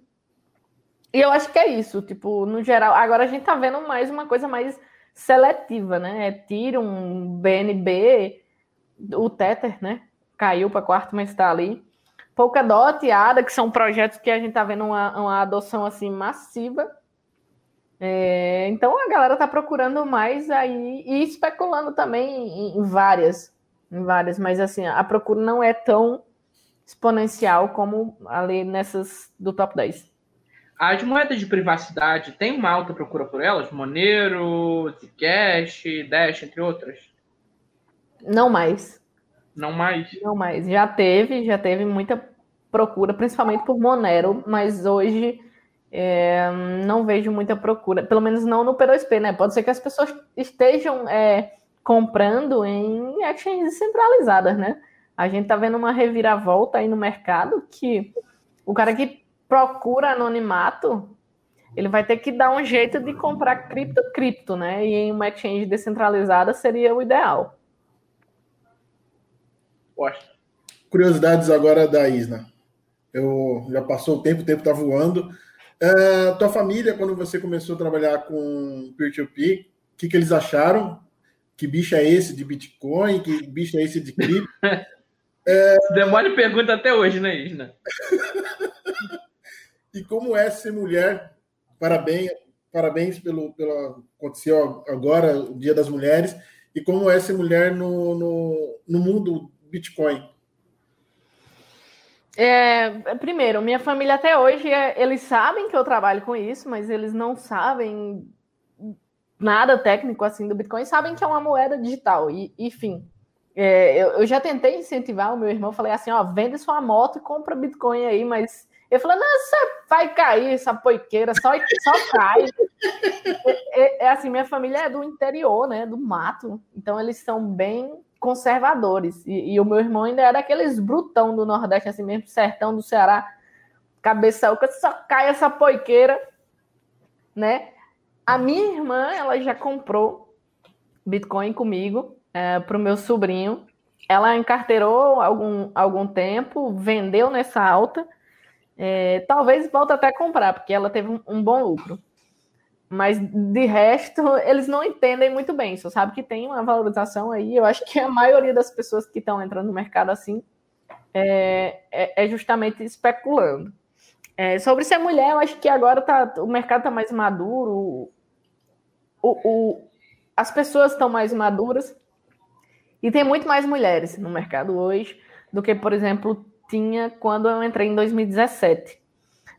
E eu acho que é isso, tipo, no geral. Agora a gente tá vendo mais uma coisa mais seletiva, né? É Ethereum, BNB, o Tether, né? Caiu para quarto, mas está ali. Polkadot e ADA, que são projetos que a gente tá vendo uma, uma adoção assim massiva. É, então a galera tá procurando mais aí e especulando também em, várias, em várias, mas assim, a procura não é tão exponencial como ali nessas do top 10. As moedas de privacidade tem uma alta procura por elas? Monero, Zcash, Dash, entre outras? Não mais. Não mais? Não mais. Já teve, já teve muita procura, principalmente por Monero, mas hoje é, não vejo muita procura, pelo menos não no P2P, né? Pode ser que as pessoas estejam é, comprando em exchanges centralizadas, né? A gente tá vendo uma reviravolta aí no mercado que o cara que procura anonimato, ele vai ter que dar um jeito de comprar cripto cripto, né? E em uma exchange descentralizada seria o ideal. Poxa. Curiosidades agora da Isna. Eu já passou o tempo, o tempo tá voando. Uh, tua família, quando você começou a trabalhar com peer-to-peer, o que, que eles acharam? Que bicho é esse de Bitcoin? Que bicho é esse de cripto? é... Demora pergunta até hoje, né, Isna? e como é ser mulher? Parabéns, parabéns pelo, pelo aconteceu agora, o Dia das Mulheres. E como é ser mulher no, no, no mundo Bitcoin? É, primeiro, minha família até hoje, é, eles sabem que eu trabalho com isso, mas eles não sabem nada técnico assim do Bitcoin, sabem que é uma moeda digital. E, enfim, é, eu, eu, já tentei incentivar o meu irmão, falei assim, ó, vende sua moto e compra Bitcoin aí, mas ele falou, não, você vai cair, essa poiqueira, só, só cai. é, é, é assim, minha família é do interior, né, do mato, então eles são bem conservadores. E, e, o meu irmão ainda era aqueles brutão do Nordeste, assim mesmo, sertão do Ceará, cabeça oca, só cai essa poiqueira, né? A minha irmã, ela já comprou Bitcoin comigo é, para o meu sobrinho. Ela encarteirou algum, algum tempo, vendeu nessa alta. É, talvez volte até a comprar, porque ela teve um, um bom lucro. Mas de resto, eles não entendem muito bem. Só sabe que tem uma valorização aí. Eu acho que a maioria das pessoas que estão entrando no mercado assim é, é, é justamente especulando. É, sobre ser mulher, eu acho que agora tá, o mercado está mais maduro, o, o, as pessoas estão mais maduras e tem muito mais mulheres no mercado hoje do que, por exemplo, tinha quando eu entrei em 2017.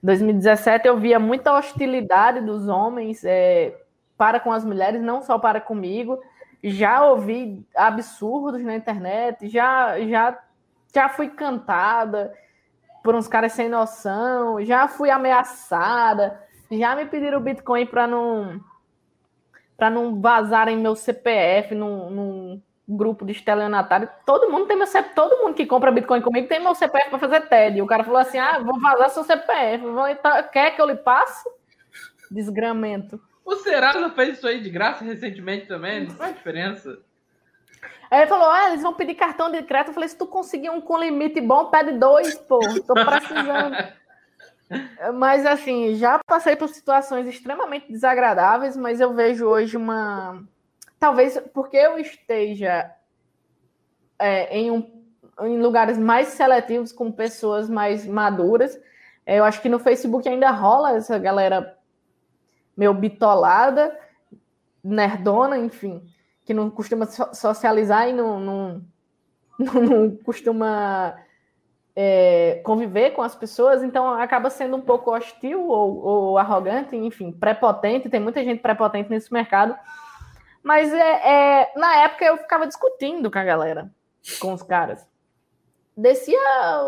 2017 eu via muita hostilidade dos homens é, para com as mulheres, não só para comigo. Já ouvi absurdos na internet, já, já, já fui cantada por uns caras sem noção, já fui ameaçada, já me pediram Bitcoin para não para não vazarem meu CPF num, num grupo de estelionatário, todo mundo tem meu CPF, todo mundo que compra Bitcoin comigo tem meu CPF para fazer TED. O cara falou assim: ah, vou vazar seu CPF, vou, quer que eu lhe passe? Desgramento. O Serasa fez isso aí de graça recentemente também, não faz diferença. Aí ele falou: ah, eles vão pedir cartão de crédito. Eu falei: se tu conseguir um com limite bom, pede dois, pô, tô precisando. mas assim, já passei por situações extremamente desagradáveis, mas eu vejo hoje uma talvez porque eu esteja é, em, um, em lugares mais seletivos, com pessoas mais maduras, é, eu acho que no Facebook ainda rola essa galera meio bitolada, nerdona, enfim, que não costuma socializar e não, não, não costuma é, conviver com as pessoas, então acaba sendo um pouco hostil ou, ou, arrogante, enfim, prepotente. Tem muita gente prepotente nesse mercado. Mas é, é, na época eu ficava discutindo com a galera, com os caras. Descia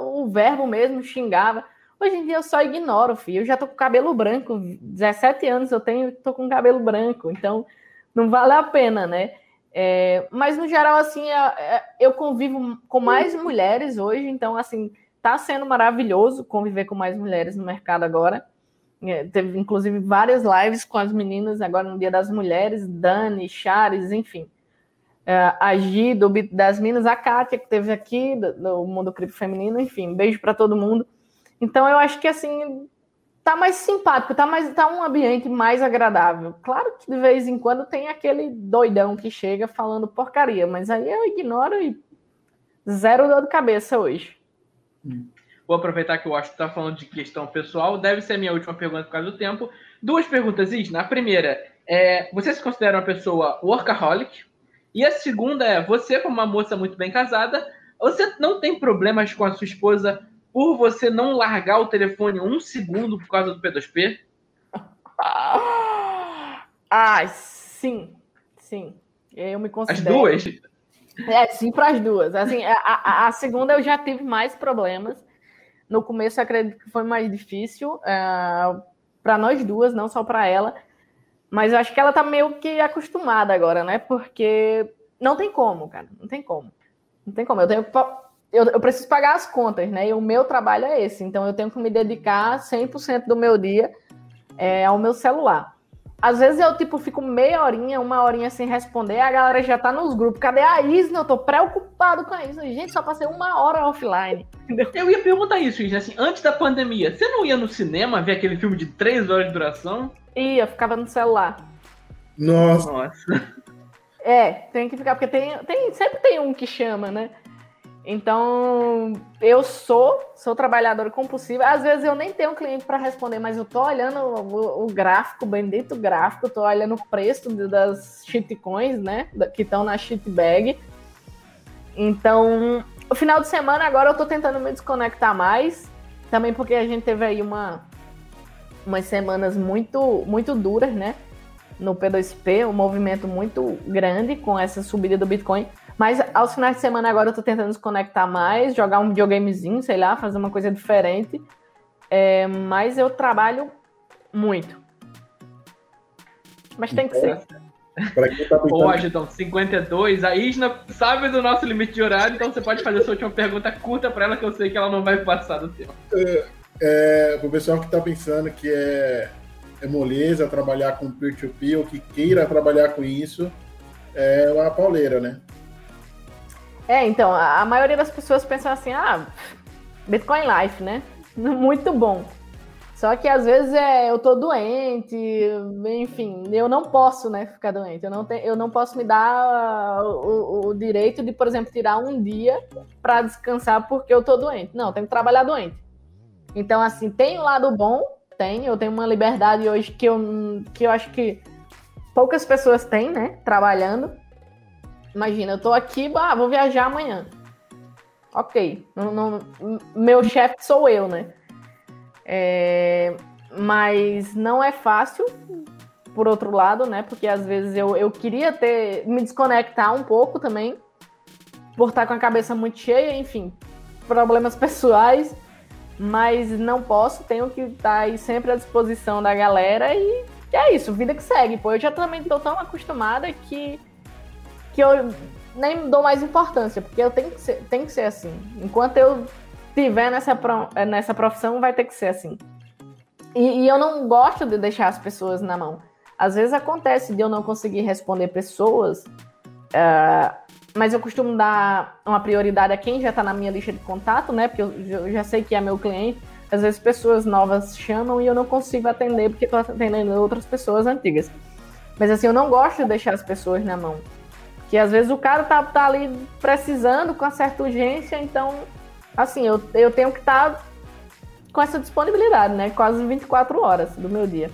o verbo mesmo, xingava. Hoje em dia eu só ignoro, filho. Eu já tô com cabelo branco, 17 anos eu tenho, tô com cabelo branco, então não vale a pena, né? É, mas no geral, assim, é, é, eu convivo com mais mulheres hoje, então, assim, tá sendo maravilhoso conviver com mais mulheres no mercado agora. É, teve, inclusive, várias lives com as meninas agora no Dia das Mulheres, Dani, Chares, enfim. É, a Gi, do das Minas, a Kátia, que teve aqui, do, do Mundo Cripto Feminino, enfim, beijo para todo mundo. Então, eu acho que, assim, tá mais simpático, tá, mais, tá um ambiente mais agradável. Claro que de vez em quando tem aquele doidão que chega falando porcaria, mas aí eu ignoro e zero dor de cabeça hoje. Vou aproveitar que o Washington está falando de questão pessoal. Deve ser a minha última pergunta por causa do tempo. Duas perguntas, Isna. A primeira é: você se considera uma pessoa workaholic? E a segunda é: você, como uma moça muito bem casada, você não tem problemas com a sua esposa por você não largar o telefone um segundo por causa do P2P? Ah, sim, sim. Eu me considero. As duas? É, sim, para as duas. Assim, a, a, a, segunda eu já tive mais problemas. No começo, acredito que foi mais difícil é, para nós duas, não só para ela. Mas acho que ela tá meio que acostumada agora, né? Porque não tem como, cara. Não tem como. Não tem como. Eu tenho eu, eu, preciso pagar as contas, né? E o meu trabalho é esse. Então eu tenho que me dedicar 100% do meu dia é, ao meu celular. Às vezes eu, tipo, fico meia horinha, uma horinha sem responder, a galera já tá nos grupos. Cadê a Isna? Eu tô preocupado com a Isna. Gente, só passei uma hora offline. Entendeu? Eu ia perguntar isso, Isna, assim, antes da pandemia, você não ia no cinema ver aquele filme de três horas de duração? Ia, ficava no celular. Nossa. Nossa. É, tem que ficar, porque tem, tem, sempre tem um que chama, né? Então, eu sou, sou trabalhadora compulsiva. Às vezes eu nem tenho cliente para responder, mas eu tô olhando o, o gráfico, o bendito gráfico, tô olhando o preço das shitcoins, né, que estão na shitbag. Então, o final de semana agora eu tô tentando me desconectar mais, também porque a gente teve aí uma umas semanas muito muito duras, né, no P2P, um movimento muito grande com essa subida do Bitcoin. Mas aos finais de semana agora eu tô tentando desconectar mais, jogar um videogamezinho, sei lá, fazer uma coisa diferente. É, mas eu trabalho muito. Mas tem que ser. Pra quem tá Ô, Agitão, 52, a Isna sabe do nosso limite de horário, então você pode fazer a sua última pergunta curta para ela, que eu sei que ela não vai passar do tempo. É, é, o pessoal que tá pensando que é, é moleza trabalhar com peer-to-peer, ou que queira trabalhar com isso, é uma pauleira, né? É, então, a, maioria das pessoas pensam assim, ah, Bitcoin Life, né? Muito bom. Só que às vezes é, eu tô doente, enfim, eu não posso, né, ficar doente. Eu não, te, eu não posso me dar o, o direito de, por exemplo, tirar um dia para descansar porque eu tô doente. Não, tenho que trabalhar doente. Então, assim, tem o lado bom, tem. Eu tenho uma liberdade hoje que eu, que eu acho que poucas pessoas têm, né, trabalhando. Imagina, eu tô aqui, ah, vou viajar amanhã. Ok. Não, não, meu chefe sou eu, né? É, mas não é fácil, por outro lado, né? Porque às vezes eu, eu queria ter me desconectar um pouco também, por estar com a cabeça muito cheia, enfim, problemas pessoais, mas não posso, tenho que estar aí sempre à disposição da galera e é isso, vida que segue. Pô, eu já também tô tão acostumada que que eu nem dou mais importância, porque eu tenho que ser, tem que ser assim. Enquanto eu estiver nessa, nessa profissão, vai ter que ser assim. E, e, eu não gosto de deixar as pessoas na mão. Às vezes acontece de eu não conseguir responder pessoas, uh, mas eu costumo dar uma prioridade a quem já está na minha lista de contato, né? Porque eu, eu, já sei que é meu cliente. Às vezes pessoas novas chamam e eu não consigo atender porque estou atendendo outras pessoas antigas. Mas assim, eu não gosto de deixar as pessoas na mão. Que às vezes o cara tá, tá ali precisando com uma certa urgência, então, assim, eu, eu tenho que estar tá com essa disponibilidade, né? Quase 24 horas do meu dia.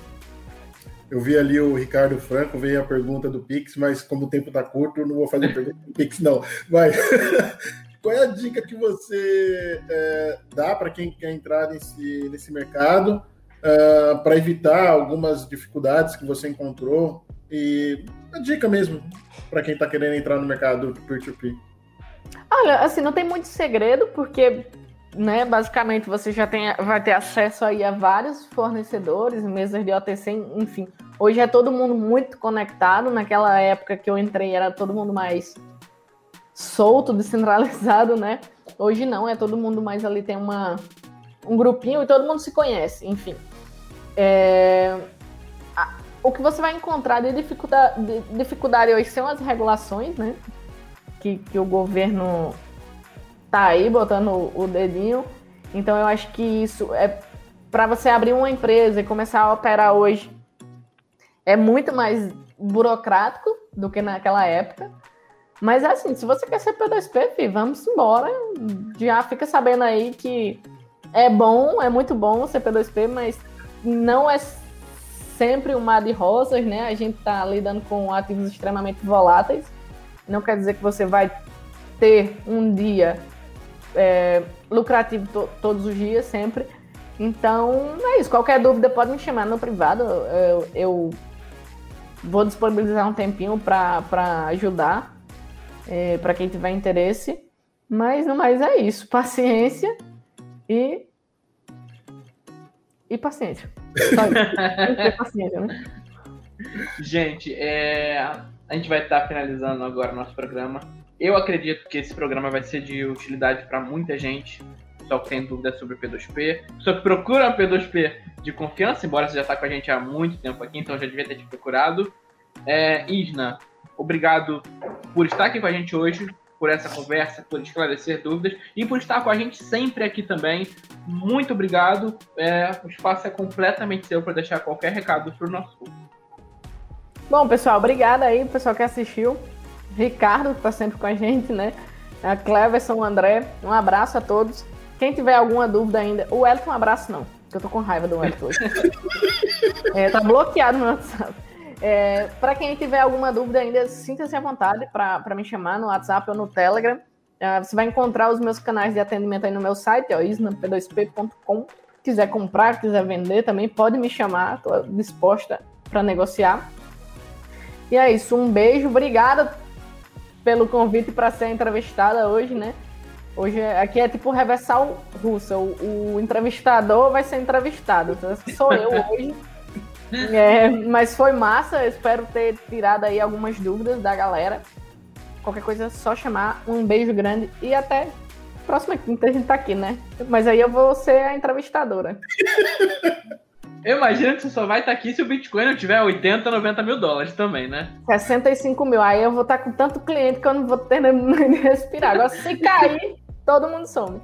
Eu vi ali o Ricardo Franco, veio a pergunta do Pix, mas como o tempo está curto, não vou fazer pergunta do Pix, não. Mas qual é a dica que você é, dá para quem quer entrar nesse, nesse mercado uh, para evitar algumas dificuldades que você encontrou? E a dica mesmo para quem está querendo entrar no mercado do peer-to-peer. Olha, assim, não tem muito segredo, porque né, basicamente você já tem, vai ter acesso aí a vários fornecedores, mesas de OTC, enfim. Hoje é todo mundo muito conectado. Naquela época que eu entrei era todo mundo mais solto, descentralizado, né? Hoje não, é todo mundo mais ali tem uma, um grupinho e todo mundo se conhece, enfim. É... O que você vai encontrar de dificuldade, de dificuldade hoje são as regulações, né? Que, que o governo tá aí botando o, dedinho. Então eu acho que isso é para você abrir uma empresa e começar a operar hoje é muito mais burocrático do que naquela época. Mas é assim, se você quer ser P2P, filho, vamos embora. Já fica sabendo aí que é bom, é muito bom ser P2P, mas não é sempre um mar de rosas, né? A gente tá lidando com ativos extremamente voláteis. Não quer dizer que você vai ter um dia é, lucrativo to todos os dias, sempre. Então, é isso. Qualquer dúvida pode me chamar no privado. Eu, eu vou disponibilizar um tempinho para ajudar, é, para quem tiver interesse. Mas no mais é isso. Paciência e. E paciência. Isso. paciência, né? Gente, é... a gente vai estar finalizando agora nosso programa. Eu acredito que esse programa vai ser de utilidade para muita gente, só que tem dúvida sobre o P2P, só que procura um P2P de confiança, embora você já está com a gente há muito tempo aqui, então já devia ter te procurado. É, Isna, obrigado por estar aqui com a gente hoje, por essa conversa, por esclarecer dúvidas e por estar com a gente sempre aqui também. Muito obrigado. É, o espaço é completamente seu para deixar qualquer recado para o nosso público. Bom, pessoal, obrigada aí, pessoal que assistiu. Ricardo, que está sempre com a gente, né? A Cleverson, o André, um abraço a todos. Quem tiver alguma dúvida ainda, o Elton, um abraço não, que eu tô com raiva do Elton hoje. é, tá bloqueado no WhatsApp. É, para quem tiver alguma dúvida ainda, sinta-se à vontade para me chamar no WhatsApp ou no Telegram. É, você vai encontrar os meus canais de atendimento aí no meu site, ó, isnap2p.com. Quiser comprar, quiser vender também, pode me chamar, estou disposta para negociar. E é isso, um beijo, obrigada pelo convite para ser entrevistada hoje, né? Hoje aqui é tipo reversal russa. O, o entrevistador vai ser entrevistado. Então, sou eu hoje. É, mas foi massa. espero ter tirado aí algumas dúvidas da galera. Qualquer coisa é só chamar. Um beijo grande e até próxima quinta a gente tá aqui, né? Mas aí eu vou ser a entrevistadora. Eu imagino que você só vai estar aqui se o Bitcoin não tiver 80, 90 mil dólares também, né? 65 mil. Aí eu vou estar com tanto cliente que eu não vou ter nem respirar. Agora, se cair, todo mundo some.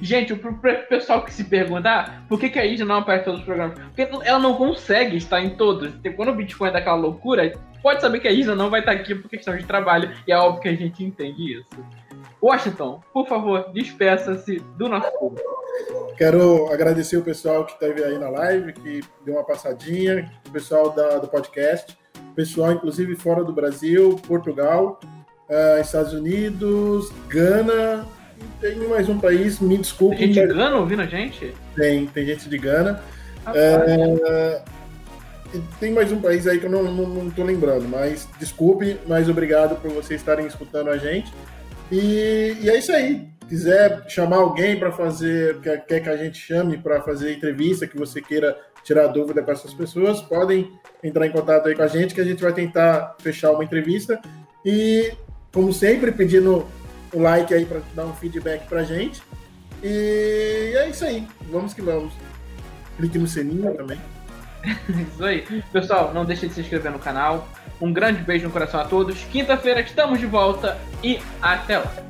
Gente, pro pessoal que se pergunta, ah, por que, que a Ija não aparece em todos os programas? Porque ela não consegue estar em todos. Quando o Bitcoin é daquela loucura, pode saber que a Ija não vai estar aqui por questão de trabalho. E é óbvio que a gente entende isso. Washington, por favor, despeça-se do nosso público. Quero agradecer o pessoal que esteve aí na live, que deu uma passadinha, o pessoal da, do podcast, o pessoal, inclusive, fora do Brasil, Portugal, uh, Estados Unidos, Gana, tem mais um país, me desculpe. Tem gente de Gana ouvindo a gente? Tem, tem gente de Gana. Uh, tem mais um país aí que eu não, não, não tô lembrando, mas desculpe, mas obrigado por vocês estarem escutando a gente. E, e é isso aí. Quiser chamar alguém para fazer, quer, quer que a gente chame para fazer entrevista, que você queira tirar dúvida com essas pessoas, podem entrar em contato aí com a gente, que a gente vai tentar fechar uma entrevista. E, como sempre, pedindo o like aí para dar um feedback para a gente. E é isso aí. Vamos que vamos. Clique no sininho também. isso aí. Pessoal, não deixe de se inscrever no canal. Um grande beijo no coração a todos. Quinta-feira estamos de volta e até lá.